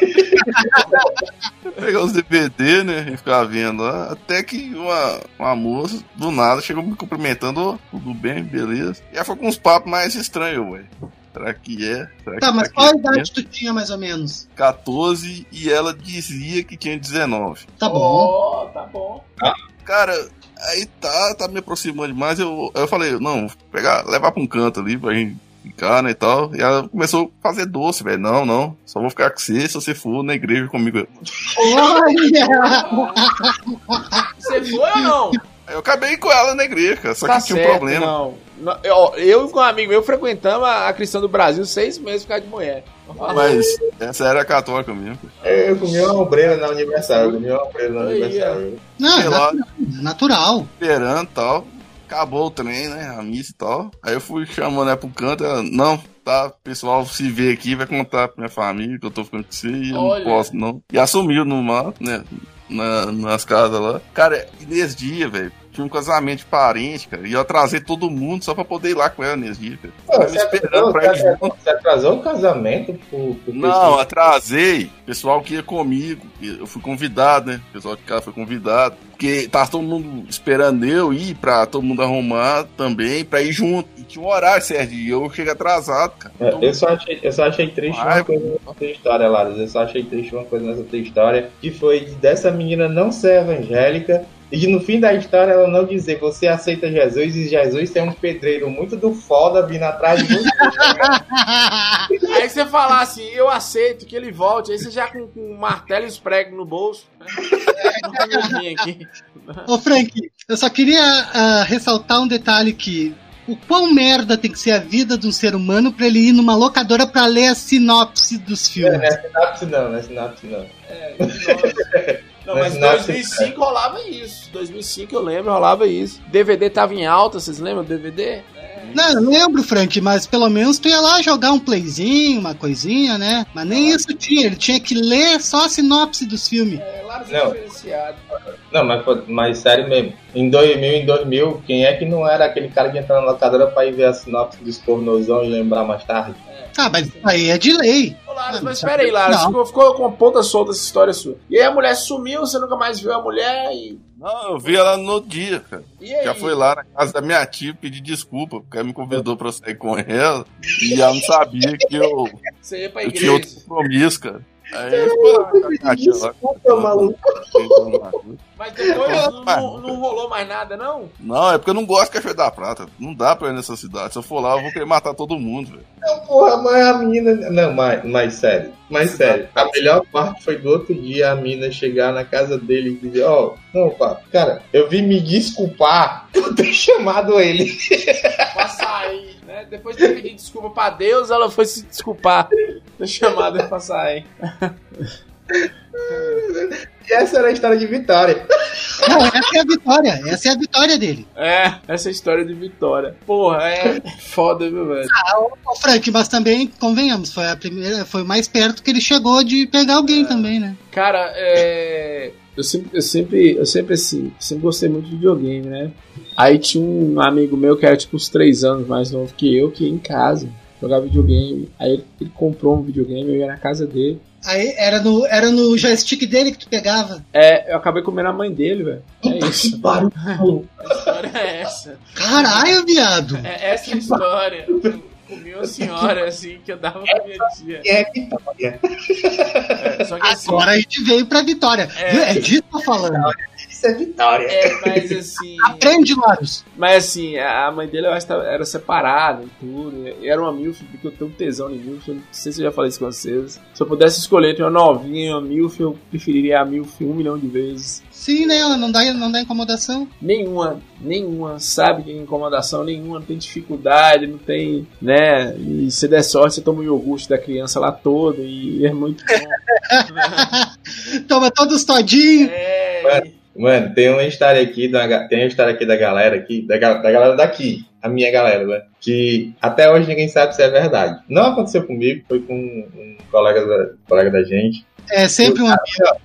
Speaker 3: Pegar os DVD, né? E ficar vendo lá. Até que uma, uma moça, do nada, chegou me cumprimentando, "Ô, tudo bem, beleza. E ela foi com uns papos mais estranhos, velho. Será que é? Será
Speaker 4: Tá,
Speaker 3: que
Speaker 4: mas
Speaker 3: tá
Speaker 4: qual a idade tu tinha, mais ou menos?
Speaker 3: 14 e ela dizia que tinha 19.
Speaker 4: Tá bom.
Speaker 2: Ó, tá bom.
Speaker 3: Cara, aí tá, tá me aproximando demais. Eu, eu falei, não, pegar, levar pra um canto ali pra gente ficar, né, e tal. E ela começou a fazer doce, velho. Não, não, só vou ficar com você se você for na igreja comigo.
Speaker 4: Olha!
Speaker 2: Você foi ou não?
Speaker 3: Eu acabei com ela na igreja, cara. Só
Speaker 2: Tá
Speaker 3: que tinha um problema.
Speaker 2: Não. Eu, eu com um amigo meu frequentamos a, cristã do Brasil seis meses por causa de mulher.
Speaker 3: Mas essa era católica mesmo. cara.
Speaker 5: Eu comi uma ombreira na Universal, eu comi uma ombreira na
Speaker 2: Aí,
Speaker 5: Universal.
Speaker 4: Não, é natural, é natural.
Speaker 3: esperando e tal. Acabou o trem, né? A missa e tal. Aí eu fui chamando ela pro canto. Ela, não, tá, pessoal se vê aqui, vai contar pra minha família que eu tô ficando com você e eu
Speaker 2: Olha.
Speaker 3: não posso, não. E assumiu no mato, né? Na, nas casas lá. Cara, e nesse dia, velho, tinha um casamento de parente, cara. E eu atrasei todo mundo só pra poder ir lá com ela nesse dia, cara.
Speaker 5: Pô,
Speaker 3: Tava me
Speaker 5: você,
Speaker 3: esperando
Speaker 5: atrasou,
Speaker 3: pra ir
Speaker 5: você,
Speaker 3: junto.
Speaker 5: você atrasou o casamento pro, pro
Speaker 3: Não, atrasei. Pessoal que ia comigo. Eu fui convidado, né? O pessoal de casa foi convidado. Porque tava todo mundo esperando eu ir pra todo mundo arrumar também, pra ir junto. E tinha um horário, Sérgio, e eu cheguei atrasado, cara. Então,
Speaker 5: É, Eu só achei, eu só achei triste
Speaker 3: Ai,
Speaker 5: uma coisa nessa tua história, Laros. Eu só achei triste uma coisa nessa tua história, que foi dessa menina não ser evangélica e de no fim da história ela não dizer você aceita Jesus e Jesus tem um pedreiro muito do foda vindo atrás de você.
Speaker 2: Aí você falar assim, eu aceito que ele volte, aí você já com, com um martelo e os pregos no bolso. Né? Aqui.
Speaker 4: Ô, Frank, eu só queria ah, ressaltar um detalhe que o quão merda tem que ser a vida de um ser humano pra ele ir numa locadora pra ler a sinopse dos
Speaker 5: não
Speaker 4: filmes.
Speaker 5: é sinapse não, não é sinapse não.
Speaker 2: É. Não, mas em
Speaker 5: Mas
Speaker 2: 2005 rolava isso. 2005 eu lembro, rolava isso. DVD tava em alta, vocês lembram do DVD?
Speaker 4: Não, eu lembro, Frank, mas pelo menos tu ia lá jogar um playzinho, uma coisinha, né? Mas nem isso tinha, ele tinha que ler só a sinopse dos filmes.
Speaker 2: É, lá
Speaker 5: Não.
Speaker 2: diferenciado.
Speaker 5: Não, mas, mas sério mesmo. Em 2000, em 2000, quem é que não era aquele cara que entra na locadora pra ir ver a sinopse dos pornozão e lembrar mais tarde?
Speaker 4: Ah, mas isso aí é de lei.
Speaker 2: Ô, Laras,
Speaker 4: Ah,
Speaker 2: mas espera aí, ficou, ficou com a ponta solta essa história sua. E aí a mulher sumiu, você nunca mais viu a mulher e.
Speaker 3: Não, eu vi ela no outro dia, cara. Já foi lá na casa da minha tia pedir desculpa, porque ela me convidou pra sair com ela. E ela não sabia que eu, eu tinha outro compromisso, cara. Aí tia lá.
Speaker 5: Desculpa, maluco.
Speaker 2: Mas depois não, não- não rolou mais nada, não?
Speaker 3: Não, é porque eu não gosto de Cachoeira da Prata. Não dá pra ir nessa cidade. Se eu for lá, eu vou querer matar todo mundo, velho.
Speaker 5: Não, porra, mas a mina. Não, mas, mas sério. Mas sério. A melhor parte foi do outro dia a mina chegar na casa dele e dizer: Ó, não, pá, cara, eu vim me desculpar por ter chamado ele.
Speaker 2: Né? Depois de pedido desculpa pra Deus, ela foi se desculpar. Ele pra sair.
Speaker 5: essa era a história de Vitória.
Speaker 4: Não, essa é a vitória. Essa é a vitória dele.
Speaker 2: É, essa é a história de Vitória. Porra, é foda, viu, velho?
Speaker 4: Ah, ô, Frank, mas também, convenhamos, foi a primeira, foi o mais perto que ele chegou de pegar alguém também, né?
Speaker 2: Cara, é. Eu sempre, eu sempre, eu sempre assim, sempre gostei muito de videogame, né? Aí tinha um amigo meu que era tipo uns 3 anos mais novo que eu, que ia em casa jogar videogame. Aí ele, ele comprou um videogame, eu ia na casa dele.
Speaker 4: Aí era no, era no joystick dele que tu pegava.
Speaker 2: É, eu acabei comendo a mãe dele, velho. É isso.
Speaker 5: Barulho.
Speaker 2: A história é essa.
Speaker 4: Caralho, viado!
Speaker 2: É essa a história. Comi uma senhora assim que eu dava pra minha tia.
Speaker 5: É Vitória.
Speaker 2: É, só que assim.
Speaker 4: Agora a gente veio pra vitória.
Speaker 2: É.
Speaker 4: É disso que eu tô falando.
Speaker 5: Isso é Vitória.
Speaker 2: É, mas assim.
Speaker 4: Aprende, Larus.
Speaker 2: Mas assim, a mãe dele eu acho que era separada e tudo. E era uma MILF, porque eu tenho um tesão em MILF. Eu não sei se eu já falei isso com vocês. Se eu pudesse escolher entre uma novinha e uma MILF, eu preferiria a MILF um milhão de vezes.
Speaker 4: Sim, né? Ela não dá, não dá incomodação.
Speaker 2: Nenhuma, nenhuma sabe que tem incomodação nenhuma, não tem dificuldade, não tem, né? E se der sorte, você toma o iogurte da criança lá todo e é muito bom.
Speaker 4: Toma todos todinho.
Speaker 2: é,
Speaker 5: Mano, tem uma história aqui, da, tem uma história aqui da galera aqui, da, da galera daqui, a minha galera, né? Que até hoje ninguém sabe se é verdade. Não aconteceu comigo, foi com um colega da, colega da gente.
Speaker 4: É sempre uma.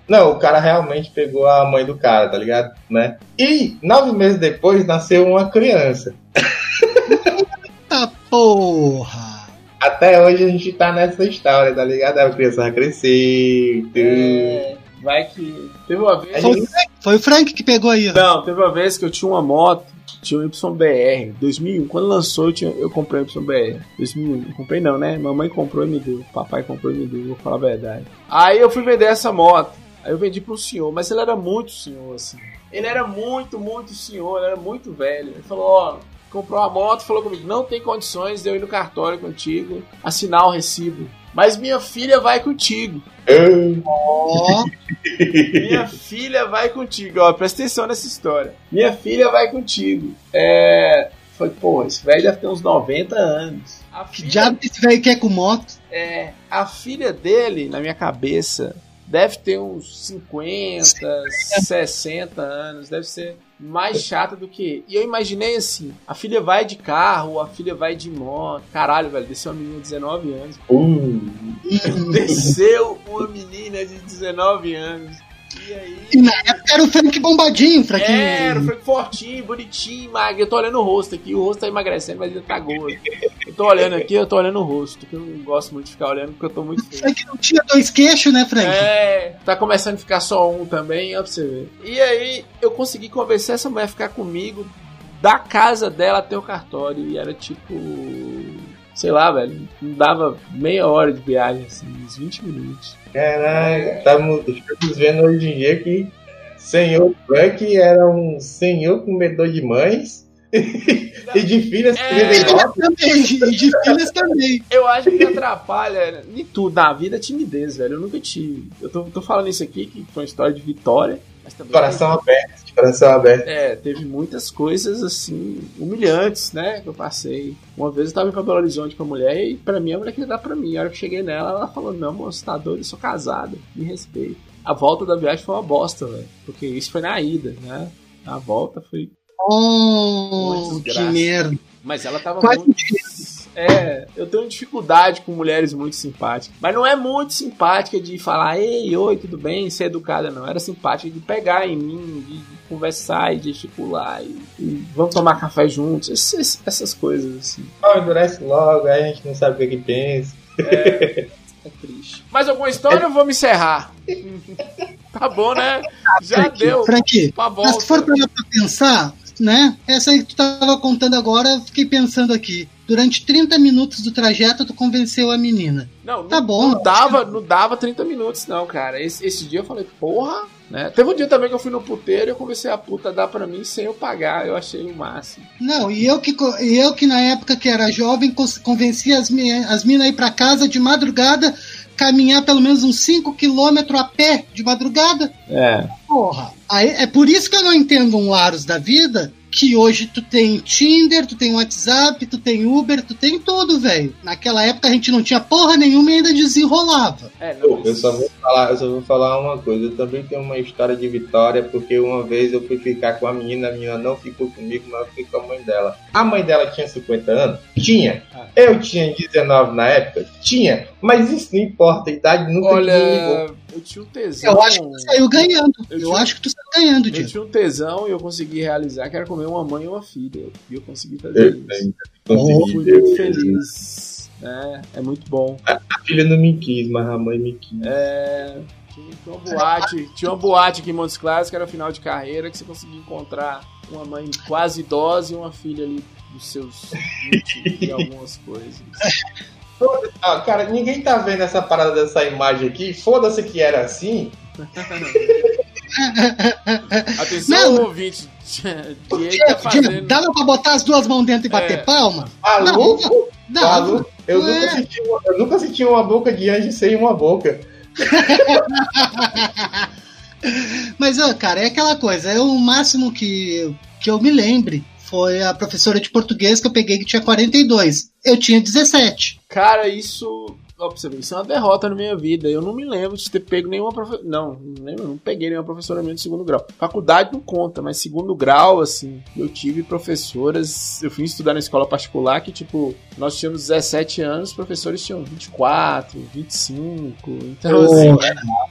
Speaker 5: Não, o cara realmente pegou a mãe do cara, tá ligado? Né? E nove meses depois nasceu uma criança.
Speaker 4: Eita porra!
Speaker 5: Até hoje a gente tá nessa história, tá ligado? A criança vai crescer. tudo.
Speaker 2: é, vai que. Teve uma vez.
Speaker 5: A gente-
Speaker 4: Foi o Frank que pegou aí, ó.
Speaker 2: Não, teve uma vez que eu tinha uma moto, tinha um YBR, 2001. Quando lançou, eu, tinha, eu comprei um YBR. 2001. Não comprei não, né? Mamãe comprou e me deu. Papai comprou e me deu, vou falar a verdade. Aí eu fui vender essa moto. Aí eu vendi pro senhor, mas ele era muito senhor, assim. Ele era muito, muito senhor, ele era muito velho. Ele falou, ó, comprou a moto, falou comigo, não tem condições de eu ir no cartório contigo, assinar o recibo. Mas minha filha vai contigo.
Speaker 4: Ó,
Speaker 2: Minha filha vai contigo. Ó, presta atenção nessa história. Minha filha vai contigo. É. Foi, pô, esse velho deve ter uns 90 anos. A
Speaker 4: que
Speaker 2: filha,
Speaker 4: diabo esse velho quer com moto?
Speaker 2: é, a filha dele, na minha cabeça, deve ter uns 50, 60 anos. Deve ser mais chata do que. E eu imaginei assim: a filha vai de carro, a filha vai de moto. Caralho, velho, desceu uma menina de 19 anos.
Speaker 5: Uh,
Speaker 2: Desceu uma menina de 19 anos. E aí.
Speaker 4: E na era o Frank bombadinho, Frank.
Speaker 2: É, era o Frank fortinho, bonitinho, magro. Eu tô olhando o rosto aqui, o rosto tá emagrecendo, mas ele tá gordo. Eu tô olhando aqui, eu tô olhando o rosto, que eu não gosto muito de ficar olhando porque eu tô muito feio.
Speaker 4: Frank não tinha dois queixos, né, Frank?
Speaker 2: É, tá começando a ficar só um também, ó pra você ver. E aí, eu consegui convencer essa mulher a ficar comigo da casa dela até o cartório. E era tipo. Sei lá, velho. Não dava meia hora de viagem, assim, uns 20 minutos.
Speaker 5: Caralho, estamos, estamos vendo hoje em dia que senhor Frank era um senhor comedor de mães e de filhas
Speaker 2: É.
Speaker 4: E de também, e de filhas também.
Speaker 2: Eu acho que atrapalha em tudo na vida a timidez, velho. Eu nunca tive. Eu tô, tô falando isso aqui, que foi uma história de vitória. Mas também
Speaker 5: coração aberto, de coração aberto.
Speaker 2: É, teve muitas coisas assim, humilhantes, né? Que eu passei. Uma vez eu tava indo pra Belo Horizonte com a mulher e pra mim a mulher queria dar pra mim. A hora que eu cheguei nela, ela falou: Não, moço, você tá doido, eu sou casada, me respeita. A volta da viagem foi uma bosta, velho. Porque isso foi na ida, né? A volta foi.
Speaker 4: Oh, que merda.
Speaker 2: Mas ela tava
Speaker 4: Quase
Speaker 2: muito. É, eu tenho dificuldade com mulheres muito simpáticas. Mas não é muito simpática de falar, ei, oi, tudo bem, ser educada, não. Era simpática de pegar em mim, de, conversar e de gesticular. E, e vamos tomar café juntos. Essas, essas coisas, assim.
Speaker 5: Oh, endurece logo, aí a gente não sabe o que, que pensa.
Speaker 2: É triste. Mais alguma história ou vamos encerrar? tá bom, né? Já
Speaker 4: Frank,
Speaker 2: deu.
Speaker 4: Frank,
Speaker 2: Pra
Speaker 4: mas se for pra pensar, né? Essa aí que tu tava contando agora, eu fiquei pensando aqui. Durante 30 minutos do trajeto, tu convenceu a menina.
Speaker 2: Não,
Speaker 4: Tá
Speaker 2: não,
Speaker 4: bom.
Speaker 2: não dava, não dava 30 minutos, não, cara. Esse, esse dia eu falei, porra, né? Teve um dia também que eu fui no puteiro e eu comecei a puta dar pra mim sem eu pagar. Eu achei o máximo.
Speaker 4: Não, e eu que, eu que na época que era jovem, convenci as, as minas a ir pra casa de madrugada, caminhar pelo menos uns 5 quilômetros a pé de madrugada.
Speaker 2: É.
Speaker 4: Porra. Aí, é por isso que eu não entendo um Laros da vida que hoje tu tem Tinder, tu tem WhatsApp, tu tem Uber, tu tem tudo, velho. Naquela época a gente não tinha porra nenhuma e ainda desenrolava.
Speaker 2: É, não,
Speaker 5: Eu só vou falar, eu só vou falar uma coisa. Eu também tenho uma história de vitória, porque uma vez eu fui ficar com a menina, a menina não ficou comigo, mas eu fiquei com a mãe dela. A mãe dela tinha 50 anos? Tinha. Eu tinha 19 na época? Tinha. Mas isso não importa, a idade nunca ninguém ligou.
Speaker 2: Eu tinha um tesão.
Speaker 4: Eu acho que tu saiu ganhando.
Speaker 2: Eu
Speaker 4: Eu,
Speaker 2: tinha-
Speaker 4: acho que tu saiu ganhando,
Speaker 2: Eu
Speaker 4: Diego.
Speaker 2: tinha um tesão e eu consegui realizar que era comer uma mãe e uma filha. E eu consegui fazer
Speaker 5: Eu
Speaker 2: isso.
Speaker 5: tenho,
Speaker 2: Eu
Speaker 5: consegui.
Speaker 2: fui muito feliz. É, é muito bom.
Speaker 5: A filha não me quis, mas a mãe me quis.
Speaker 2: É, tinha tinha uma boate, tinha uma boate aqui em Montes Claros que era final de carreira que você conseguia encontrar uma mãe quase idosa e uma filha ali dos seus 20 e algumas coisas.
Speaker 5: Ah, cara, ninguém tá vendo essa parada dessa imagem aqui. Foda-se que era assim.
Speaker 2: Atenção,
Speaker 4: Não.
Speaker 2: ouvinte. Diego tá fazendo.
Speaker 4: dava pra botar as duas mãos dentro e bater
Speaker 2: É.
Speaker 4: palma?
Speaker 5: Maluco?
Speaker 4: Dava.
Speaker 5: Maluco? Eu,
Speaker 4: É.
Speaker 5: nunca senti uma, eu nunca senti uma boca de anjo sem uma boca.
Speaker 4: Mas, ó, cara, é aquela coisa. É o máximo que, que eu me lembre. Foi a professora de português que eu peguei que tinha 42. Eu tinha 17.
Speaker 2: Cara, isso. Ó, pra você ver, isso é uma derrota na minha vida. Eu não me lembro de ter pego nenhuma professora. Não, não lembro, não peguei nenhuma professora minha de segundo grau. Faculdade não conta, mas segundo grau, assim, eu tive professoras. Eu fui estudar na escola particular que, tipo, nós tínhamos 17 anos, os professores tinham 24, 25. Então, assim.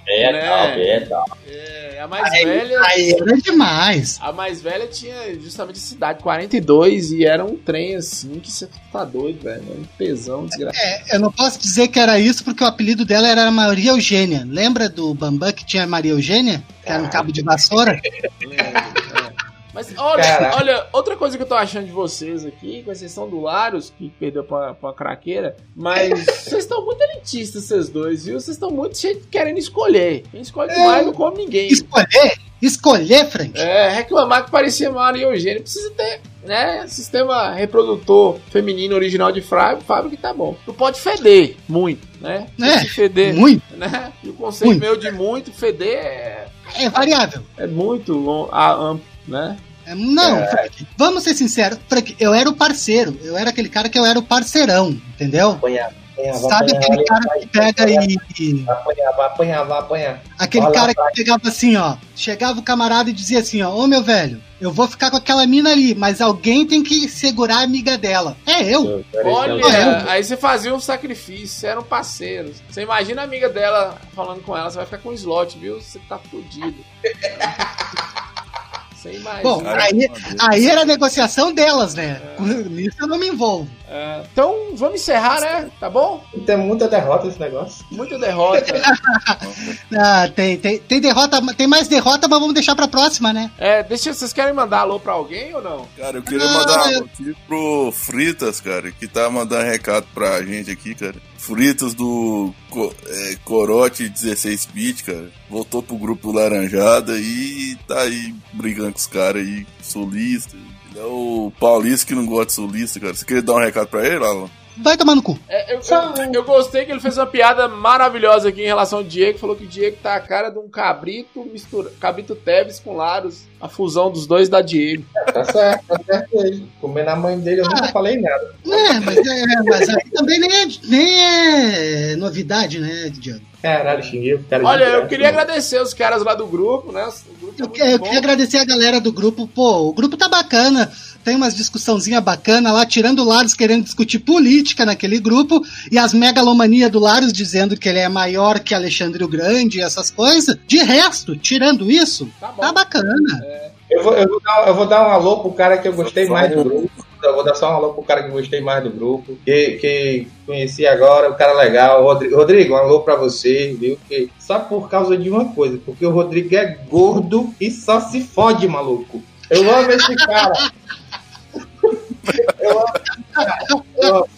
Speaker 5: É,
Speaker 2: Né?
Speaker 5: é, tá.
Speaker 2: É, a mais velha.
Speaker 4: Aí era demais.
Speaker 2: A mais velha tinha justamente essa idade, 42, e era um trem assim que você tá doido, velho. Era um pesão desgraçado.
Speaker 4: É, eu não posso dizer que era isso porque o apelido dela era Maria Eugênia. Lembra do Bambam que tinha Maria Eugênia? Que era um cabo de vassoura?
Speaker 2: É. Mas olha,
Speaker 5: Caraca.
Speaker 2: olha, outra coisa que eu tô achando de vocês aqui, com exceção do Larus, que perdeu pra, pra craqueira, mas vocês estão muito elitistas, vocês dois, viu? Vocês estão muito cheios de querendo escolher. Quem escolhe demais não come ninguém.
Speaker 4: Escolher? Escolher, Frank?
Speaker 2: É, reclamar que parecia Maria Eugênia precisa ter, né? Sistema reprodutor feminino original de fábrica que tá bom. Não pode feder muito, né?
Speaker 4: É,
Speaker 2: Se feder,
Speaker 4: Muito.
Speaker 2: né? E o conceito
Speaker 4: Muito.
Speaker 2: meu de muito, feder é,
Speaker 4: É variável.
Speaker 2: é muito long, amplo, né?
Speaker 4: É, Não, Frank, vamos ser sinceros. Frank, eu era o parceiro. Eu era aquele cara que eu era o parceirão, entendeu?
Speaker 5: Apanhar, apanhar, vai
Speaker 4: Sabe aquele cara que pega e. e-
Speaker 5: Vai apanhar, vai apanhar, vai apanhar.
Speaker 4: Aquele
Speaker 5: Olha
Speaker 4: cara que pegava assim, ó. Chegava o camarada e dizia assim, ó, ô meu velho, eu vou ficar com aquela mina ali, mas alguém tem que segurar a amiga dela. É eu.
Speaker 2: Olha,
Speaker 4: É.
Speaker 2: aí você fazia um sacrifício, você eram parceiros. Você imagina a amiga dela falando com ela, você vai ficar com um slot, viu? Você tá fudido. Você imagina.
Speaker 4: Bom, aí, aí era a negociação delas, né? Nisso eu não me envolvo.
Speaker 2: É, então, vamos encerrar, né? Tá bom?
Speaker 5: Tem muita derrota esse negócio.
Speaker 2: Muita derrota.
Speaker 4: Ah, tem, tem, tem derrota, tem mais derrota, mas vamos deixar pra próxima, né?
Speaker 2: É, deixa, vocês querem mandar alô pra alguém ou não?
Speaker 3: Cara, eu queria
Speaker 4: Ah,
Speaker 3: mandar
Speaker 4: eu-
Speaker 3: alô aqui pro Fritas, cara, que tá mandando recado pra gente aqui, cara. Fritas do é, Corote 16 bit, cara. Voltou pro grupo do Laranjada e tá aí brigando com os caras aí, solista. É o paulista que não gosta de solista, cara. Você queria dar um recado pra ele, Alan?
Speaker 4: Vai tomar no cu.
Speaker 2: É, eu, eu- eu gostei que ele fez uma piada maravilhosa aqui em relação ao Diego. Falou que o Diego tá a cara de um cabrito mistura, cabrito Teves com Laros. A fusão dos dois da Diego.
Speaker 5: Tá certo, tá certo aí. Comendo a mãe dele, eu nunca falei nada.
Speaker 4: É, mas, é, mas aí também nem é, nem é novidade, né, Diego?
Speaker 5: Caralho, xinguei o cara de
Speaker 2: Olha, eu queria
Speaker 5: mano.
Speaker 2: agradecer os caras lá do grupo, né? O grupo é
Speaker 4: Eu, eu queria agradecer a galera do grupo. Pô, o grupo tá bacana. Tem umas discussãozinha bacana lá, tirando o Laros querendo discutir política naquele grupo e as megalomania do Laros dizendo que ele é maior que Alexandre o Grande e essas coisas. De resto, tirando isso,
Speaker 2: Tá
Speaker 4: tá bacana.
Speaker 5: Eu vou, eu, vou dar, eu vou dar um alô pro cara que eu gostei
Speaker 3: Só
Speaker 5: mais do grupo. Eu vou dar só um alô pro cara que eu gostei mais do grupo. Que, que conheci agora, o cara legal. Rodrigo, Rodrigo, um alô pra você, viu? Que, só por causa de uma coisa, porque o Rodrigo é gordo e só se fode, maluco. Eu amo esse cara. Eu amo.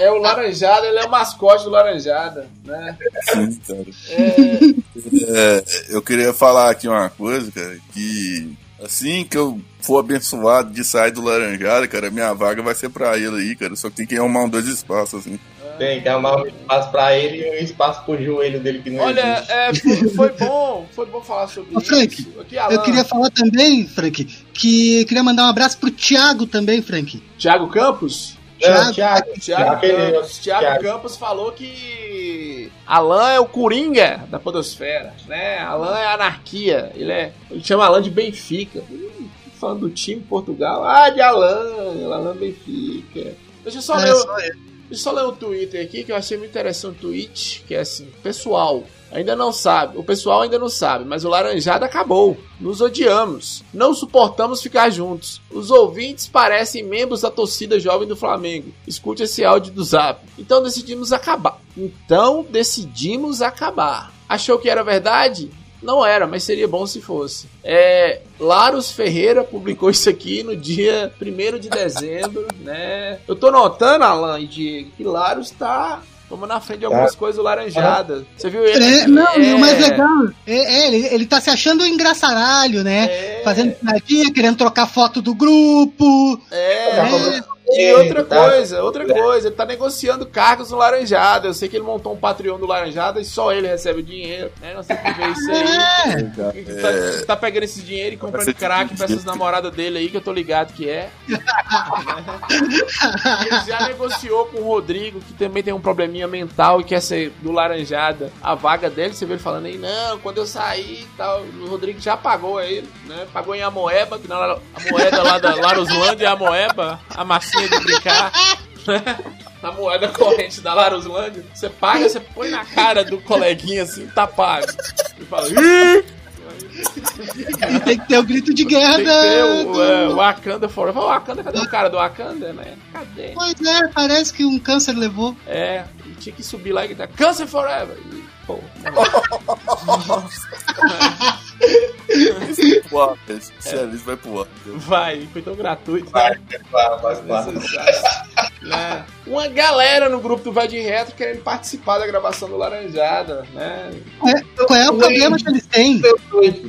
Speaker 2: É o Laranjada, ele é o mascote do Laranjada, né?
Speaker 3: Sim, cara.
Speaker 2: É,
Speaker 3: É, eu queria falar aqui uma coisa, cara, que assim que eu for abençoado de sair do Laranjada, cara, minha vaga vai ser pra ele aí, cara. Só que tem que arrumar um dois espaços, assim.
Speaker 5: Tem que arrumar um espaço pra ele e um espaço pro joelho dele que não
Speaker 2: olha,
Speaker 5: existe.
Speaker 2: é, foi, foi bom, foi bom falar sobre
Speaker 4: Ô, Frank,
Speaker 2: isso. Aqui,
Speaker 4: Eu queria falar também, Frank, que queria mandar um abraço pro Thiago também, Frank.
Speaker 2: Thiago Campos?
Speaker 5: Thiago,
Speaker 4: Thiago,
Speaker 5: Thiago,
Speaker 2: Thiago,
Speaker 5: aquele-
Speaker 2: Campos, Thiago
Speaker 5: Thiago.
Speaker 2: Campos falou que Alan é o Coringa da Podosfera, né? Alan é anarquia. Ele é. Ele chama Alan de Benfica. Hum, Falando do time Portugal. Ah, de Alan, Alan Benfica. Deixa eu só ler.
Speaker 4: É,
Speaker 2: o-
Speaker 4: só ele.
Speaker 2: Deixa eu só ler o Twitter aqui que eu achei muito interessante o tweet, que é assim, pessoal, ainda não sabe, o pessoal ainda não sabe, mas o Laranjada acabou. Nos odiamos, não suportamos ficar juntos. Os ouvintes parecem membros da torcida jovem do Flamengo. Escute esse áudio do Zap. Então decidimos acabar. Então decidimos acabar. Achou que era verdade? Não era, mas seria bom se fosse. É, Laros Ferreira publicou isso aqui no dia 1 de dezembro, né? Eu tô notando, Alan e Diego, que Laros tá tomando na frente de algumas coisas do Laranjada. Você viu ele?
Speaker 4: É, não, e
Speaker 2: É,
Speaker 4: o mais legal é, é, ele, ele tá se achando engraçaralho, né?
Speaker 2: É.
Speaker 4: Fazendo piadinha, querendo trocar foto do grupo.
Speaker 2: É, é.
Speaker 5: falando-
Speaker 2: E outra
Speaker 5: Tá.
Speaker 2: coisa, outra coisa, ele tá negociando cargos no Laranjada. Eu sei que ele montou um Patreon do Laranjada e só ele recebe o dinheiro, né? Nós temos que isso aí.
Speaker 4: É,
Speaker 2: Ele tá, ele tá pegando esse dinheiro e comprando crack pra essas namoradas dele aí, que eu tô ligado que é. ele já negociou com o Rodrigo, que também tem um probleminha mental e quer ser do Laranjada. A vaga dele, você vê ele falando aí, não, quando eu sair e tal, o Rodrigo já pagou a ele, né? Pagou em Amoeba, que não era a moeda lá da Laroslândia é a Moeba, a massinha de brincar. né? Na moeda corrente da Laroslândia, você paga, você põe na cara do coleguinha assim, tá pago. Ele fala, Ih!
Speaker 4: e tem que ter o grito de guerra.
Speaker 2: Tem que ter
Speaker 4: da-
Speaker 2: o, é, o Wakanda Forever. O Wakanda, cadê o cara do Wakanda, né? Cadê?
Speaker 4: Pois é, parece que um câncer levou.
Speaker 2: É, tinha que subir lá e gritar Câncer Forever! E, pô,
Speaker 3: Pro ar, esse especialista vai pro ar.
Speaker 2: vai, foi tão gratuito.
Speaker 5: Vai, vai, vai.
Speaker 2: Né? Uma galera no grupo do Vai de Retro querendo participar da gravação do Laranjada, né?
Speaker 4: Qual é o problema que eles têm?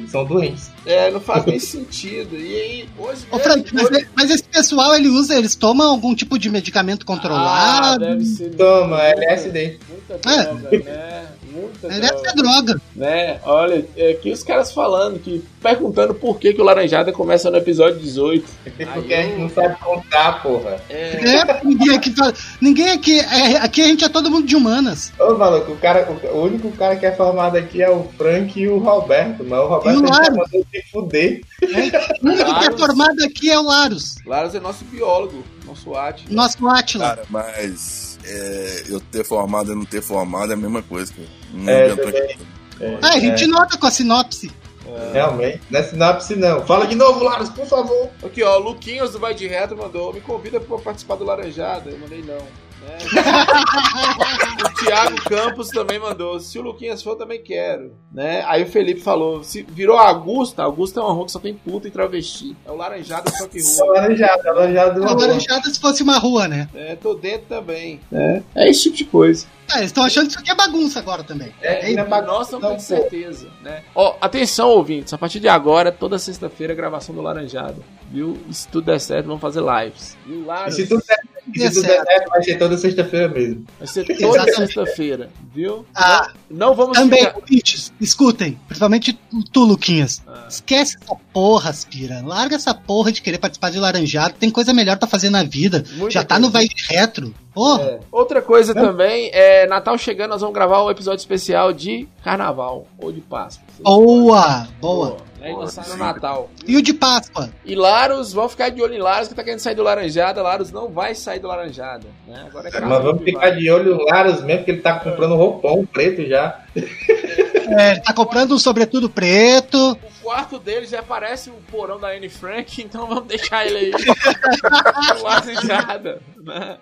Speaker 5: São doentes.
Speaker 2: É, não faz nem sentido. E aí, hoje.
Speaker 4: Ô, Frank, mas, mas esse pessoal, ele usa, eles tomam algum tipo de medicamento
Speaker 2: Ah,
Speaker 4: controlado?
Speaker 2: deve ser.
Speaker 5: Toma, LSD.
Speaker 2: Muita
Speaker 4: É.
Speaker 2: droga, né? Muita
Speaker 4: Deve
Speaker 2: droga.
Speaker 4: ser droga.
Speaker 2: né? Olha, é aqui os caras falando, que perguntando por que, que o Laranjada começa no episódio 18.
Speaker 5: Porque a gente não sabe contar, porra.
Speaker 2: É,
Speaker 4: É, ninguém aqui fala. Ninguém aqui. é, aqui a gente é todo mundo de humanas.
Speaker 5: Ô, maluco, o, cara, o, o único cara que é formado aqui é o Frank e o Roberto, mas o Roberto
Speaker 4: E o
Speaker 5: ele já
Speaker 4: Laro.
Speaker 5: mandou se fuder.
Speaker 4: O único que é
Speaker 2: Laros.
Speaker 4: formado aqui é o Larus,
Speaker 2: Laros é nosso biólogo, nosso ate.
Speaker 4: nosso Atila.
Speaker 3: Cara, mas é, eu ter formado e não ter formado é a mesma coisa, cara. Não
Speaker 5: É,
Speaker 3: adianta
Speaker 5: também. É,
Speaker 4: Ah, a gente nota com a sinopse.
Speaker 5: Realmente, não é sinopse não. Fala de novo, Laros, por favor.
Speaker 2: Aqui, ó, o Luquinhas do Vai de Retro mandou, me convida pra participar do Laranjada. Eu mandei não. Né? o Thiago Campos também mandou, se o Luquinhas for, também quero. Né? Aí o Felipe falou, se virou a Augusta, Augusta é uma rua que só tem puta e travesti. É o Laranjada só que rua.
Speaker 5: Laranjada, laranjada do
Speaker 4: A laranjada se fosse uma rua, né?
Speaker 2: É, tô dentro também. É, é esse tipo de coisa.
Speaker 4: É, eles estão achando que isso aqui é bagunça agora também.
Speaker 5: É, não é bagunça,
Speaker 2: temos
Speaker 5: pô.
Speaker 2: certeza, né? Ó, atenção, ouvintes, a partir de agora, toda sexta-feira, gravação do Laranjada, viu? E se tudo der certo, vamos fazer lives. Viu,
Speaker 5: E se tudo der, se tudo der certo, vai ser toda sexta-feira mesmo.
Speaker 2: Vai ser toda sexta-feira, viu?
Speaker 4: Ah,
Speaker 2: Não, não vamos
Speaker 4: também,
Speaker 2: ficar...
Speaker 4: ouvintes, escutem, principalmente tu, Luquinhas.
Speaker 2: Ah.
Speaker 4: Esquece essa porra, Aspira. Larga essa porra de querer participar de laranjado. Tem coisa melhor pra fazer na vida.
Speaker 2: Muita
Speaker 4: Já tá
Speaker 2: coisa.
Speaker 4: no vai de retro. Porra.
Speaker 2: É. Outra coisa também, é Natal chegando, nós vamos gravar um episódio especial de Carnaval ou de Páscoa.
Speaker 4: Boa, boa.
Speaker 2: Lançar no Natal.
Speaker 4: E o de Páscoa?
Speaker 2: E Laros, vamos ficar de olho em Laros, que tá querendo sair do Laranjada. Laros não vai sair do Laranjada. Né? Agora é
Speaker 5: Mas vamos ficar
Speaker 2: vai.
Speaker 5: de olho no Laros mesmo, porque ele tá comprando roupão preto já.
Speaker 4: É, ele tá comprando um sobretudo preto.
Speaker 2: O quarto dele já parece o porão da Anne Frank, então vamos deixar ele aí. Laranjada. Né?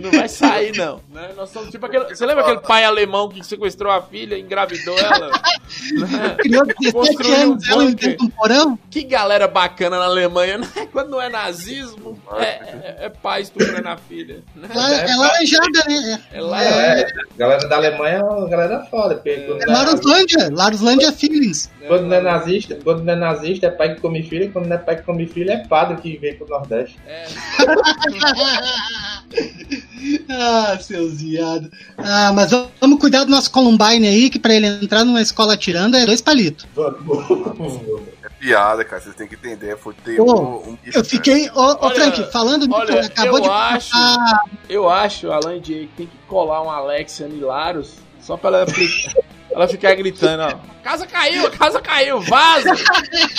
Speaker 2: Não vai sair, não. Né? Nós somos tipo aquele. Você lembra aquele pai alemão que sequestrou a filha, engravidou ela? Né?
Speaker 4: Criou 17
Speaker 2: Construiu
Speaker 4: anos, ela
Speaker 2: bunker.
Speaker 4: dentro de um porão.
Speaker 2: Que galera bacana na Alemanha, né? Quando não é nazismo, é, é, é pai estuprando a filha. Né?
Speaker 4: Ela- É laranjada, né?
Speaker 2: É lá,
Speaker 5: É, a galera da Alemanha é uma galera foda.
Speaker 4: É
Speaker 5: é,
Speaker 4: Laruslândia. Laruslândia Feelings.
Speaker 5: quando não é nazista, quando não é nazista é pai que come filho, e quando não é pai que come filho é padre que vem pro Nordeste.
Speaker 2: É,
Speaker 4: ah, seus viados. Ah, mas vamos cuidar do nosso Columbine aí, que pra ele entrar numa escola tirando é dois palitos.
Speaker 5: Vamos.
Speaker 3: piada, cara. Vocês têm que entender. Foi ter
Speaker 4: Pô,
Speaker 3: um, um-
Speaker 4: Eu fiquei. Ô, ô
Speaker 2: Olha,
Speaker 4: Frank, falando nisso,
Speaker 2: olha,
Speaker 4: acabou
Speaker 2: eu
Speaker 4: de
Speaker 2: acho-. Eu acho, Alan que tem que colar um Alexia Nilaros só pra ela, aplicar- ela ficar gritando, ó. Casa caiu, casa caiu, vaza!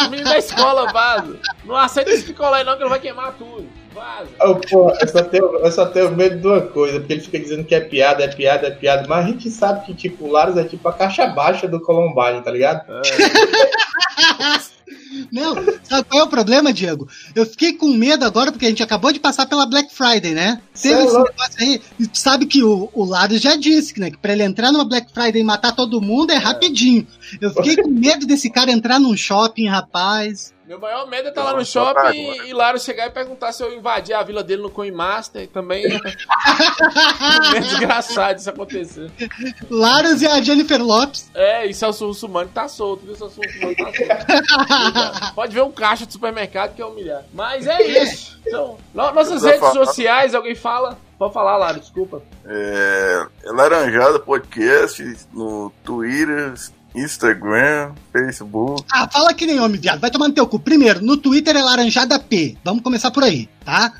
Speaker 2: O menino da escola, vaza! Não aceita esse picolé não, que ele vai queimar tudo. Vaza!
Speaker 5: Oh, pô, eu, só tenho, eu só tenho medo de uma coisa, porque ele fica dizendo que é piada, é piada, é piada, mas a gente sabe que, tipo, o Laros é tipo a caixa baixa do Columbine, tá ligado?
Speaker 4: Não, sabe qual é o problema, Diego? Eu fiquei com medo agora, porque a gente acabou de passar pela Black Friday, né? Teve
Speaker 5: Sei
Speaker 4: esse negócio aí, e tu sabe que o, o Laro já disse, né? Que pra ele entrar numa Black Friday e matar todo mundo é rapidinho. Eu fiquei com medo desse cara entrar num shopping, rapaz.
Speaker 2: Meu maior medo é estar
Speaker 3: Eu
Speaker 2: lá no shopping e, e Laro chegar e perguntar se eu invadir a vila dele no Coin Master e também é desgraçado isso acontecer.
Speaker 4: Laros e a Jennifer Lopes.
Speaker 2: É, e Celso Russumano tá solto, viu? Celso Russumano tá solto. Pode ver um caixa de supermercado que é humilhar. Mas é isso. Então, no- nossas redes sociais, alguém fala? Pode falar, Lara, desculpa.
Speaker 3: É, é Laranjada Podcast no Twitter, Instagram, Facebook.
Speaker 4: Ah, fala que nem homem, viado. Vai tomar no teu cu. Primeiro, no Twitter é Laranjada P. Vamos começar por aí, tá?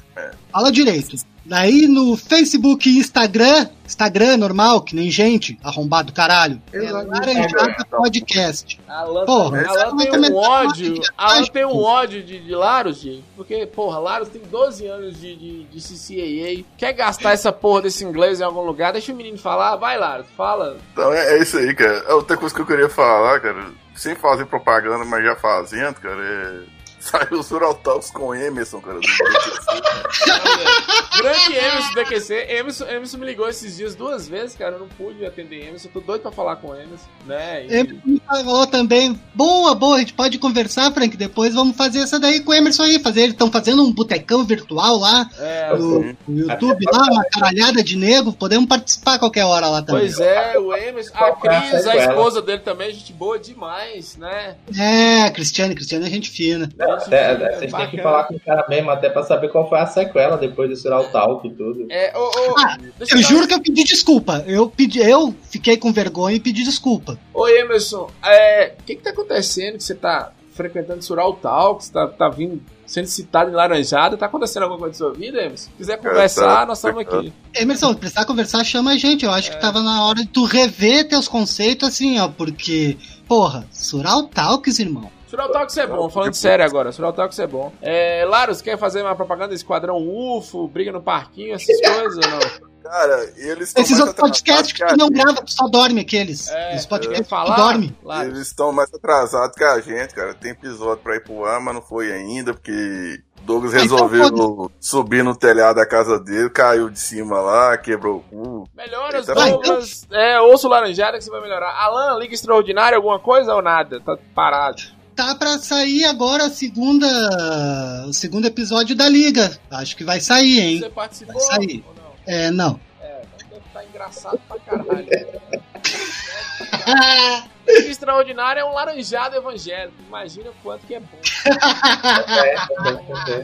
Speaker 4: Fala direito. Daí no Facebook e Instagram, Instagram normal, que nem gente, arrombado caralho. É. Laranjada Podcast.
Speaker 2: Alan,
Speaker 4: Porra,
Speaker 2: Alan
Speaker 4: vai
Speaker 2: tem um ódio. Alan
Speaker 4: mais,
Speaker 2: tem um ódio de, de Laros, gente. Porque, porra, Laros tem 12 anos de, de, de CCAA. Quer gastar essa porra desse inglês em algum lugar? Deixa o menino falar. Vai, Laros, fala.
Speaker 3: Então é, é isso aí, cara. A outra coisa que eu queria falar, cara, sem fazer propaganda, mas já fazendo, cara, é. Saiu o Sural Talks com o Emerson, cara. do DQC.
Speaker 2: Grande Emerson do DQC. Emerson, Emerson me ligou esses dias duas vezes, cara. Eu não pude atender Emerson. Tô doido pra falar com Emerson, né? E-
Speaker 4: Emerson me falou também. Boa, boa, a gente pode conversar, Frank. Depois vamos fazer essa daí com o Emerson aí. Fazer, eles estão fazendo um botecão virtual lá
Speaker 2: É,
Speaker 4: no, no YouTube, lá, uma caralhada de nego. Podemos participar a qualquer hora lá também.
Speaker 2: Pois é, o Emerson. A Cris,
Speaker 5: a
Speaker 2: a esposa dele também, gente boa demais, né?
Speaker 4: É, a Cristiane, Cristiane é gente fina.
Speaker 2: Gente
Speaker 5: Até, até, vocês têm que falar com o cara mesmo, até pra saber qual foi a sequela depois do Sural Talk e tudo.
Speaker 2: É, ô, ô,
Speaker 4: Ah, Eu
Speaker 2: dar-
Speaker 4: juro que eu pedi desculpa. Eu, pedi, eu fiquei com vergonha e pedi desculpa.
Speaker 2: Ô Emerson, é, o que que tá acontecendo que você tá frequentando Sural Talks, tá, tá vindo, sendo citado em Laranjada, tá acontecendo alguma coisa na sua vida, Emerson? Se quiser conversar,
Speaker 3: tá,
Speaker 2: nós estamos aqui.
Speaker 4: Emerson, se precisar conversar, chama a gente. Eu acho que tava na hora de tu rever teus conceitos assim, ó. Porque, porra, Sural Talks, irmão.
Speaker 2: Sural Talks é bom, falando sério agora, Sural Talks é bom. É, Laros, quer fazer uma propaganda do Esquadrão UFO, briga no parquinho, essas coisas ou não?
Speaker 3: Cara, eles estão
Speaker 4: Esses outros podcasts que tu não grava, tu só dorme aqueles.
Speaker 2: É,
Speaker 4: Os podcasts que
Speaker 2: falar?
Speaker 4: dorme.
Speaker 2: Laros.
Speaker 3: Eles estão mais atrasados que a gente, cara. Tem episódio pra ir pro ar, mas não foi ainda, porque Douglas
Speaker 4: então
Speaker 3: resolveu subir no telhado da casa dele, caiu de cima lá, quebrou o cu.
Speaker 2: Melhoras,
Speaker 3: Vai,
Speaker 2: Douglas. É, ouça o Laranjada que você vai melhorar. Alan, Liga Extraordinária, alguma coisa ou nada? Tá parado.
Speaker 4: Tá pra sair agora a segunda, o segundo episódio da Liga. Acho que vai sair, hein?
Speaker 2: Você participou
Speaker 4: Vai sair.
Speaker 2: ou não?
Speaker 4: É, não.
Speaker 2: É, deve estar engraçado pra caralho. Liga Extraordinária é um laranjado evangélico. Imagina o quanto que é bom.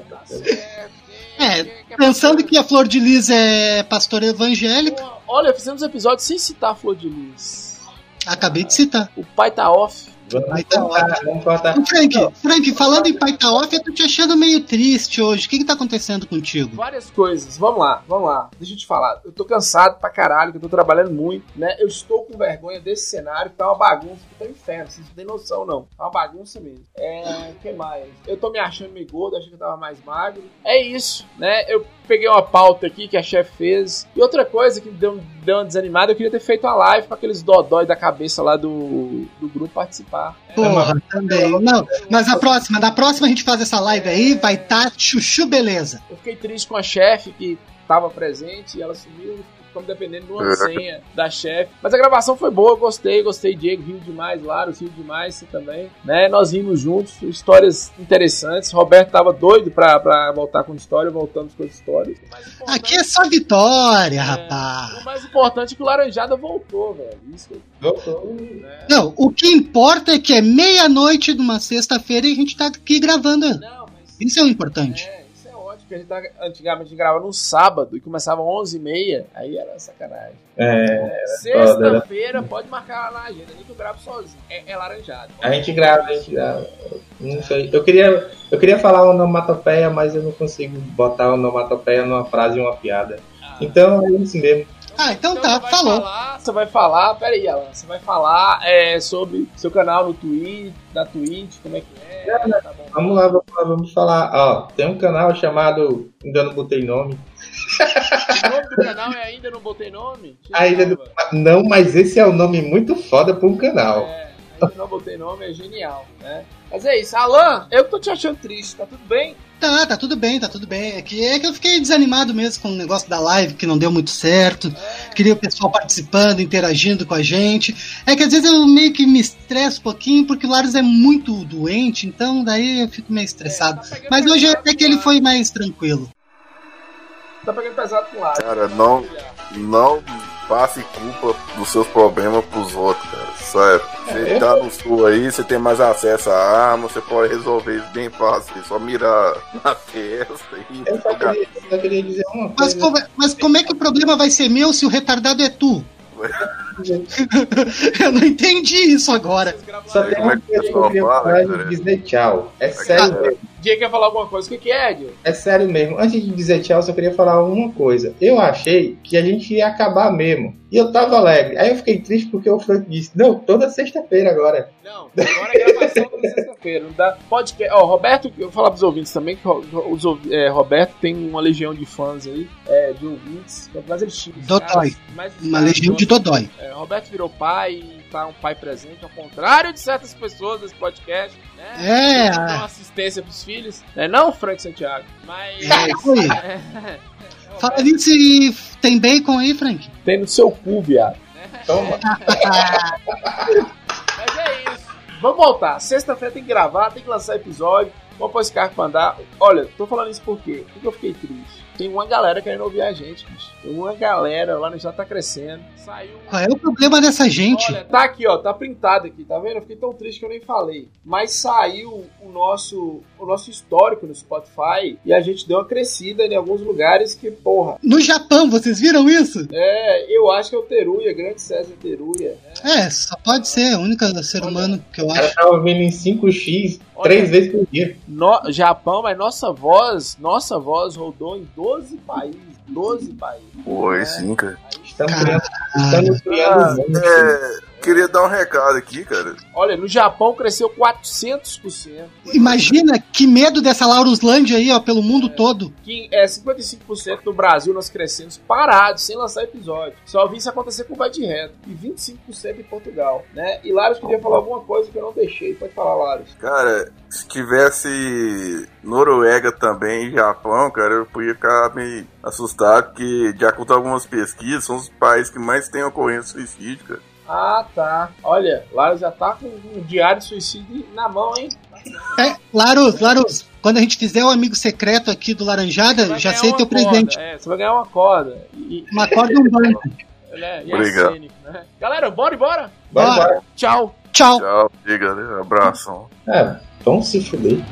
Speaker 2: Tá certo.
Speaker 4: É,
Speaker 2: quem
Speaker 4: Pensando que a Flor de Lis é pastora evangélica,
Speaker 2: Olha, fizemos episódio sem citar a Flor de Lis.
Speaker 4: acabei de citar.
Speaker 2: O pai tá off.
Speaker 5: Vamos cortar, vamos cortar.
Speaker 4: Ô, Frank, Frank, falando em pai tá off, eu tô te achando meio triste hoje. O que que tá acontecendo contigo?
Speaker 2: Várias coisas. Vamos lá, vamos lá. Deixa eu te falar. Eu tô cansado pra caralho, que eu tô trabalhando muito, né? Eu estou com vergonha desse cenário, que tá uma bagunça, que tá um inferno, vocês não têm noção, não. Tá uma bagunça mesmo. É. O que mais? Eu tô me achando meio gordo, achei que eu tava mais magro. É isso, né? Eu peguei uma pauta aqui que a chefe fez. E outra coisa que me deu, deu uma desanimada, eu queria ter feito uma live com aqueles dodói da cabeça lá do, do grupo participar.
Speaker 4: Porra, também. Não, mas a próxima, na próxima a gente faz essa live aí, vai tá chuchu beleza.
Speaker 2: Eu fiquei triste com a chefe que estava presente e ela sumiu. Ficamos dependendo de uma
Speaker 3: É.
Speaker 2: senha da chefe. Mas a gravação foi boa, eu gostei, gostei. Diego riu demais, Laro riu demais, você também. Né? Nós rimos juntos, histórias interessantes. Roberto tava doido pra, pra voltar com história, voltamos com as histórias.
Speaker 4: Aqui é só vitória,
Speaker 2: É,
Speaker 4: rapaz.
Speaker 2: O mais importante é que o Laranjada voltou, velho. Isso
Speaker 5: Voltou.
Speaker 2: né?
Speaker 4: Não, o que importa é que é meia-noite de uma sexta-feira e a gente tá aqui gravando.
Speaker 2: Não, mas.
Speaker 4: Isso é o importante.
Speaker 2: É, é. Porque a gente tá, antigamente a gente gravava no sábado e começava às 11h30, aí era sacanagem.
Speaker 5: É,
Speaker 2: Sexta-feira, pode marcar lá na agenda, nem que eu gravo sozinho. É, é laranjado.
Speaker 5: a gente grava, a gente grava. Não sei. Eu queria, eu queria falar onomatopeia, mas eu não consigo botar onomatopeia numa frase e uma piada. Então é isso mesmo.
Speaker 4: Ah, então,
Speaker 2: Então
Speaker 4: tá,
Speaker 2: você
Speaker 4: falou.
Speaker 2: Falar, você vai falar, peraí, Alan, você vai falar é, sobre seu canal no Twitch, da Twitch, como é que é? Tá.
Speaker 5: Vamos lá, vamos lá, vamos falar. Ó, tem um canal chamado. Ainda não botei nome.
Speaker 2: O nome do canal é Ainda Não Botei Nome?
Speaker 5: Ainda não, não, mas esse é um nome muito foda pra um canal.
Speaker 2: É, Ainda Não Botei Nome é genial, né? Mas é isso, Alan, eu que tô te achando triste, tá tudo bem?
Speaker 4: Tá, tá tudo bem, tá tudo bem. É que, é que eu fiquei desanimado mesmo com o negócio da live, que não deu muito certo. Queria o pessoal participando, interagindo com a gente. É que às vezes eu meio que me estresso um pouquinho, porque o Laros é muito doente, então daí eu fico meio estressado.
Speaker 2: É, tá
Speaker 4: Mas hoje até que ele foi mais tranquilo.
Speaker 2: Tá pegando pesado com o lado.
Speaker 3: Cara, não, não passe culpa dos seus problemas pros outros, cara. Sério. Você tá no sul aí, você tem mais acesso à arma, você pode resolver isso bem fácil. É Só mirar na testa e
Speaker 5: Eu só
Speaker 3: jogar.
Speaker 5: queria, só queria dizer uma
Speaker 4: Mas
Speaker 5: coisa.
Speaker 4: como, é- mas como é que o problema vai ser meu se o retardado é tu? eu não entendi isso agora.
Speaker 5: Só tem
Speaker 3: Como é
Speaker 5: uma
Speaker 3: que
Speaker 5: coisa que eu queria falar dizer tchau. É sério mesmo.
Speaker 2: Diego quer falar alguma coisa? O que, é, Diego?
Speaker 5: É sério mesmo. Antes de dizer tchau, eu só queria falar uma coisa. Eu achei que a gente ia acabar mesmo. E eu tava alegre. Aí eu fiquei triste porque o Frank disse: Não, toda sexta-feira agora.
Speaker 2: Não, agora é gravação toda sexta-feira. Não dá. Pode que. Ó, Roberto, eu vou falar pros ouvintes também que o- os é, Roberto tem uma legião de fãs aí, é, de ouvintes. Mas ele os
Speaker 4: Dodói.
Speaker 2: mas
Speaker 4: Uma legião de. Dodói.
Speaker 2: É, Roberto virou pai e tá um pai presente, ao contrário de certas pessoas desse podcast. Né?
Speaker 4: É,
Speaker 2: Dá
Speaker 4: a-
Speaker 2: uma assistência pros filhos. É, não, Frank Santiago. Mas.
Speaker 4: É isso aí.
Speaker 2: É,
Speaker 4: Fala nisso e tem bacon aí, Frank?
Speaker 2: tem no seu cu, viado.
Speaker 5: Toma.
Speaker 2: Mas é isso. Vamos voltar. Sexta-feira tem que gravar, tem que lançar episódio. Vamos pôr esse carro pra andar. Olha, tô falando isso por quê? Por que eu fiquei triste? Tem uma galera querendo ouvir a gente, bicho. Tem uma galera lá no já tá crescendo. Saiu. um-
Speaker 4: Qual é o problema dessa gente?
Speaker 2: Olha, tá aqui, ó, tá printado aqui, tá vendo? Eu fiquei tão triste que eu nem falei. Mas saiu o nosso, o nosso histórico no Spotify e a gente deu uma crescida em alguns lugares que, porra,
Speaker 4: No Japão, vocês viram isso?
Speaker 2: é, eu acho que é o Teruya, grande César Teruya. né?
Speaker 4: É, só pode ser, o único ser humano que eu
Speaker 5: O cara
Speaker 4: acho.
Speaker 5: tava vendo em 5x
Speaker 2: Olha.
Speaker 5: três vezes por dia.
Speaker 2: No, Japão, mas nossa voz, nossa voz rodou em 12 países. 12 países.
Speaker 3: Pô, sim, cara.
Speaker 5: Estamos criando, estamos criando
Speaker 3: É, queria dar um recado aqui, cara.
Speaker 2: Olha, no Japão cresceu 400%.
Speaker 4: Imagina que medo dessa Lauruslândia aí, ó, pelo mundo todo.
Speaker 2: Que é 55% do Brasil nós crescemos parados, sem lançar episódio. Só vi isso acontecer com o Vai de Reto. E 25% em Portugal, né? E Laros queria falar alguma coisa que eu não deixei. Pode falar, Laros.
Speaker 3: Cara, se tivesse Noruega também e Japão, cara, eu podia ficar meio assustado, porque de acordo com algumas pesquisas, são os países que mais têm ocorrência de suicídio, cara.
Speaker 2: Ah, tá. Olha, Laros já tá com um diário de suicídio na mão, hein?
Speaker 4: É, Larus, Larus, quando a gente fizer o amigo secreto aqui do Laranjada, já sei teu
Speaker 2: corda,
Speaker 4: presente.
Speaker 2: É, você vai ganhar uma corda. E,
Speaker 4: Uma corda e um banco.
Speaker 2: né, e
Speaker 3: Obrigado.
Speaker 2: né? Galera, bora embora?
Speaker 5: Bora,
Speaker 4: Bora.
Speaker 5: bora.
Speaker 2: Tchau.
Speaker 4: Tchau.
Speaker 3: Tchau, diga, né? Abração.
Speaker 5: É, vamos se fuder.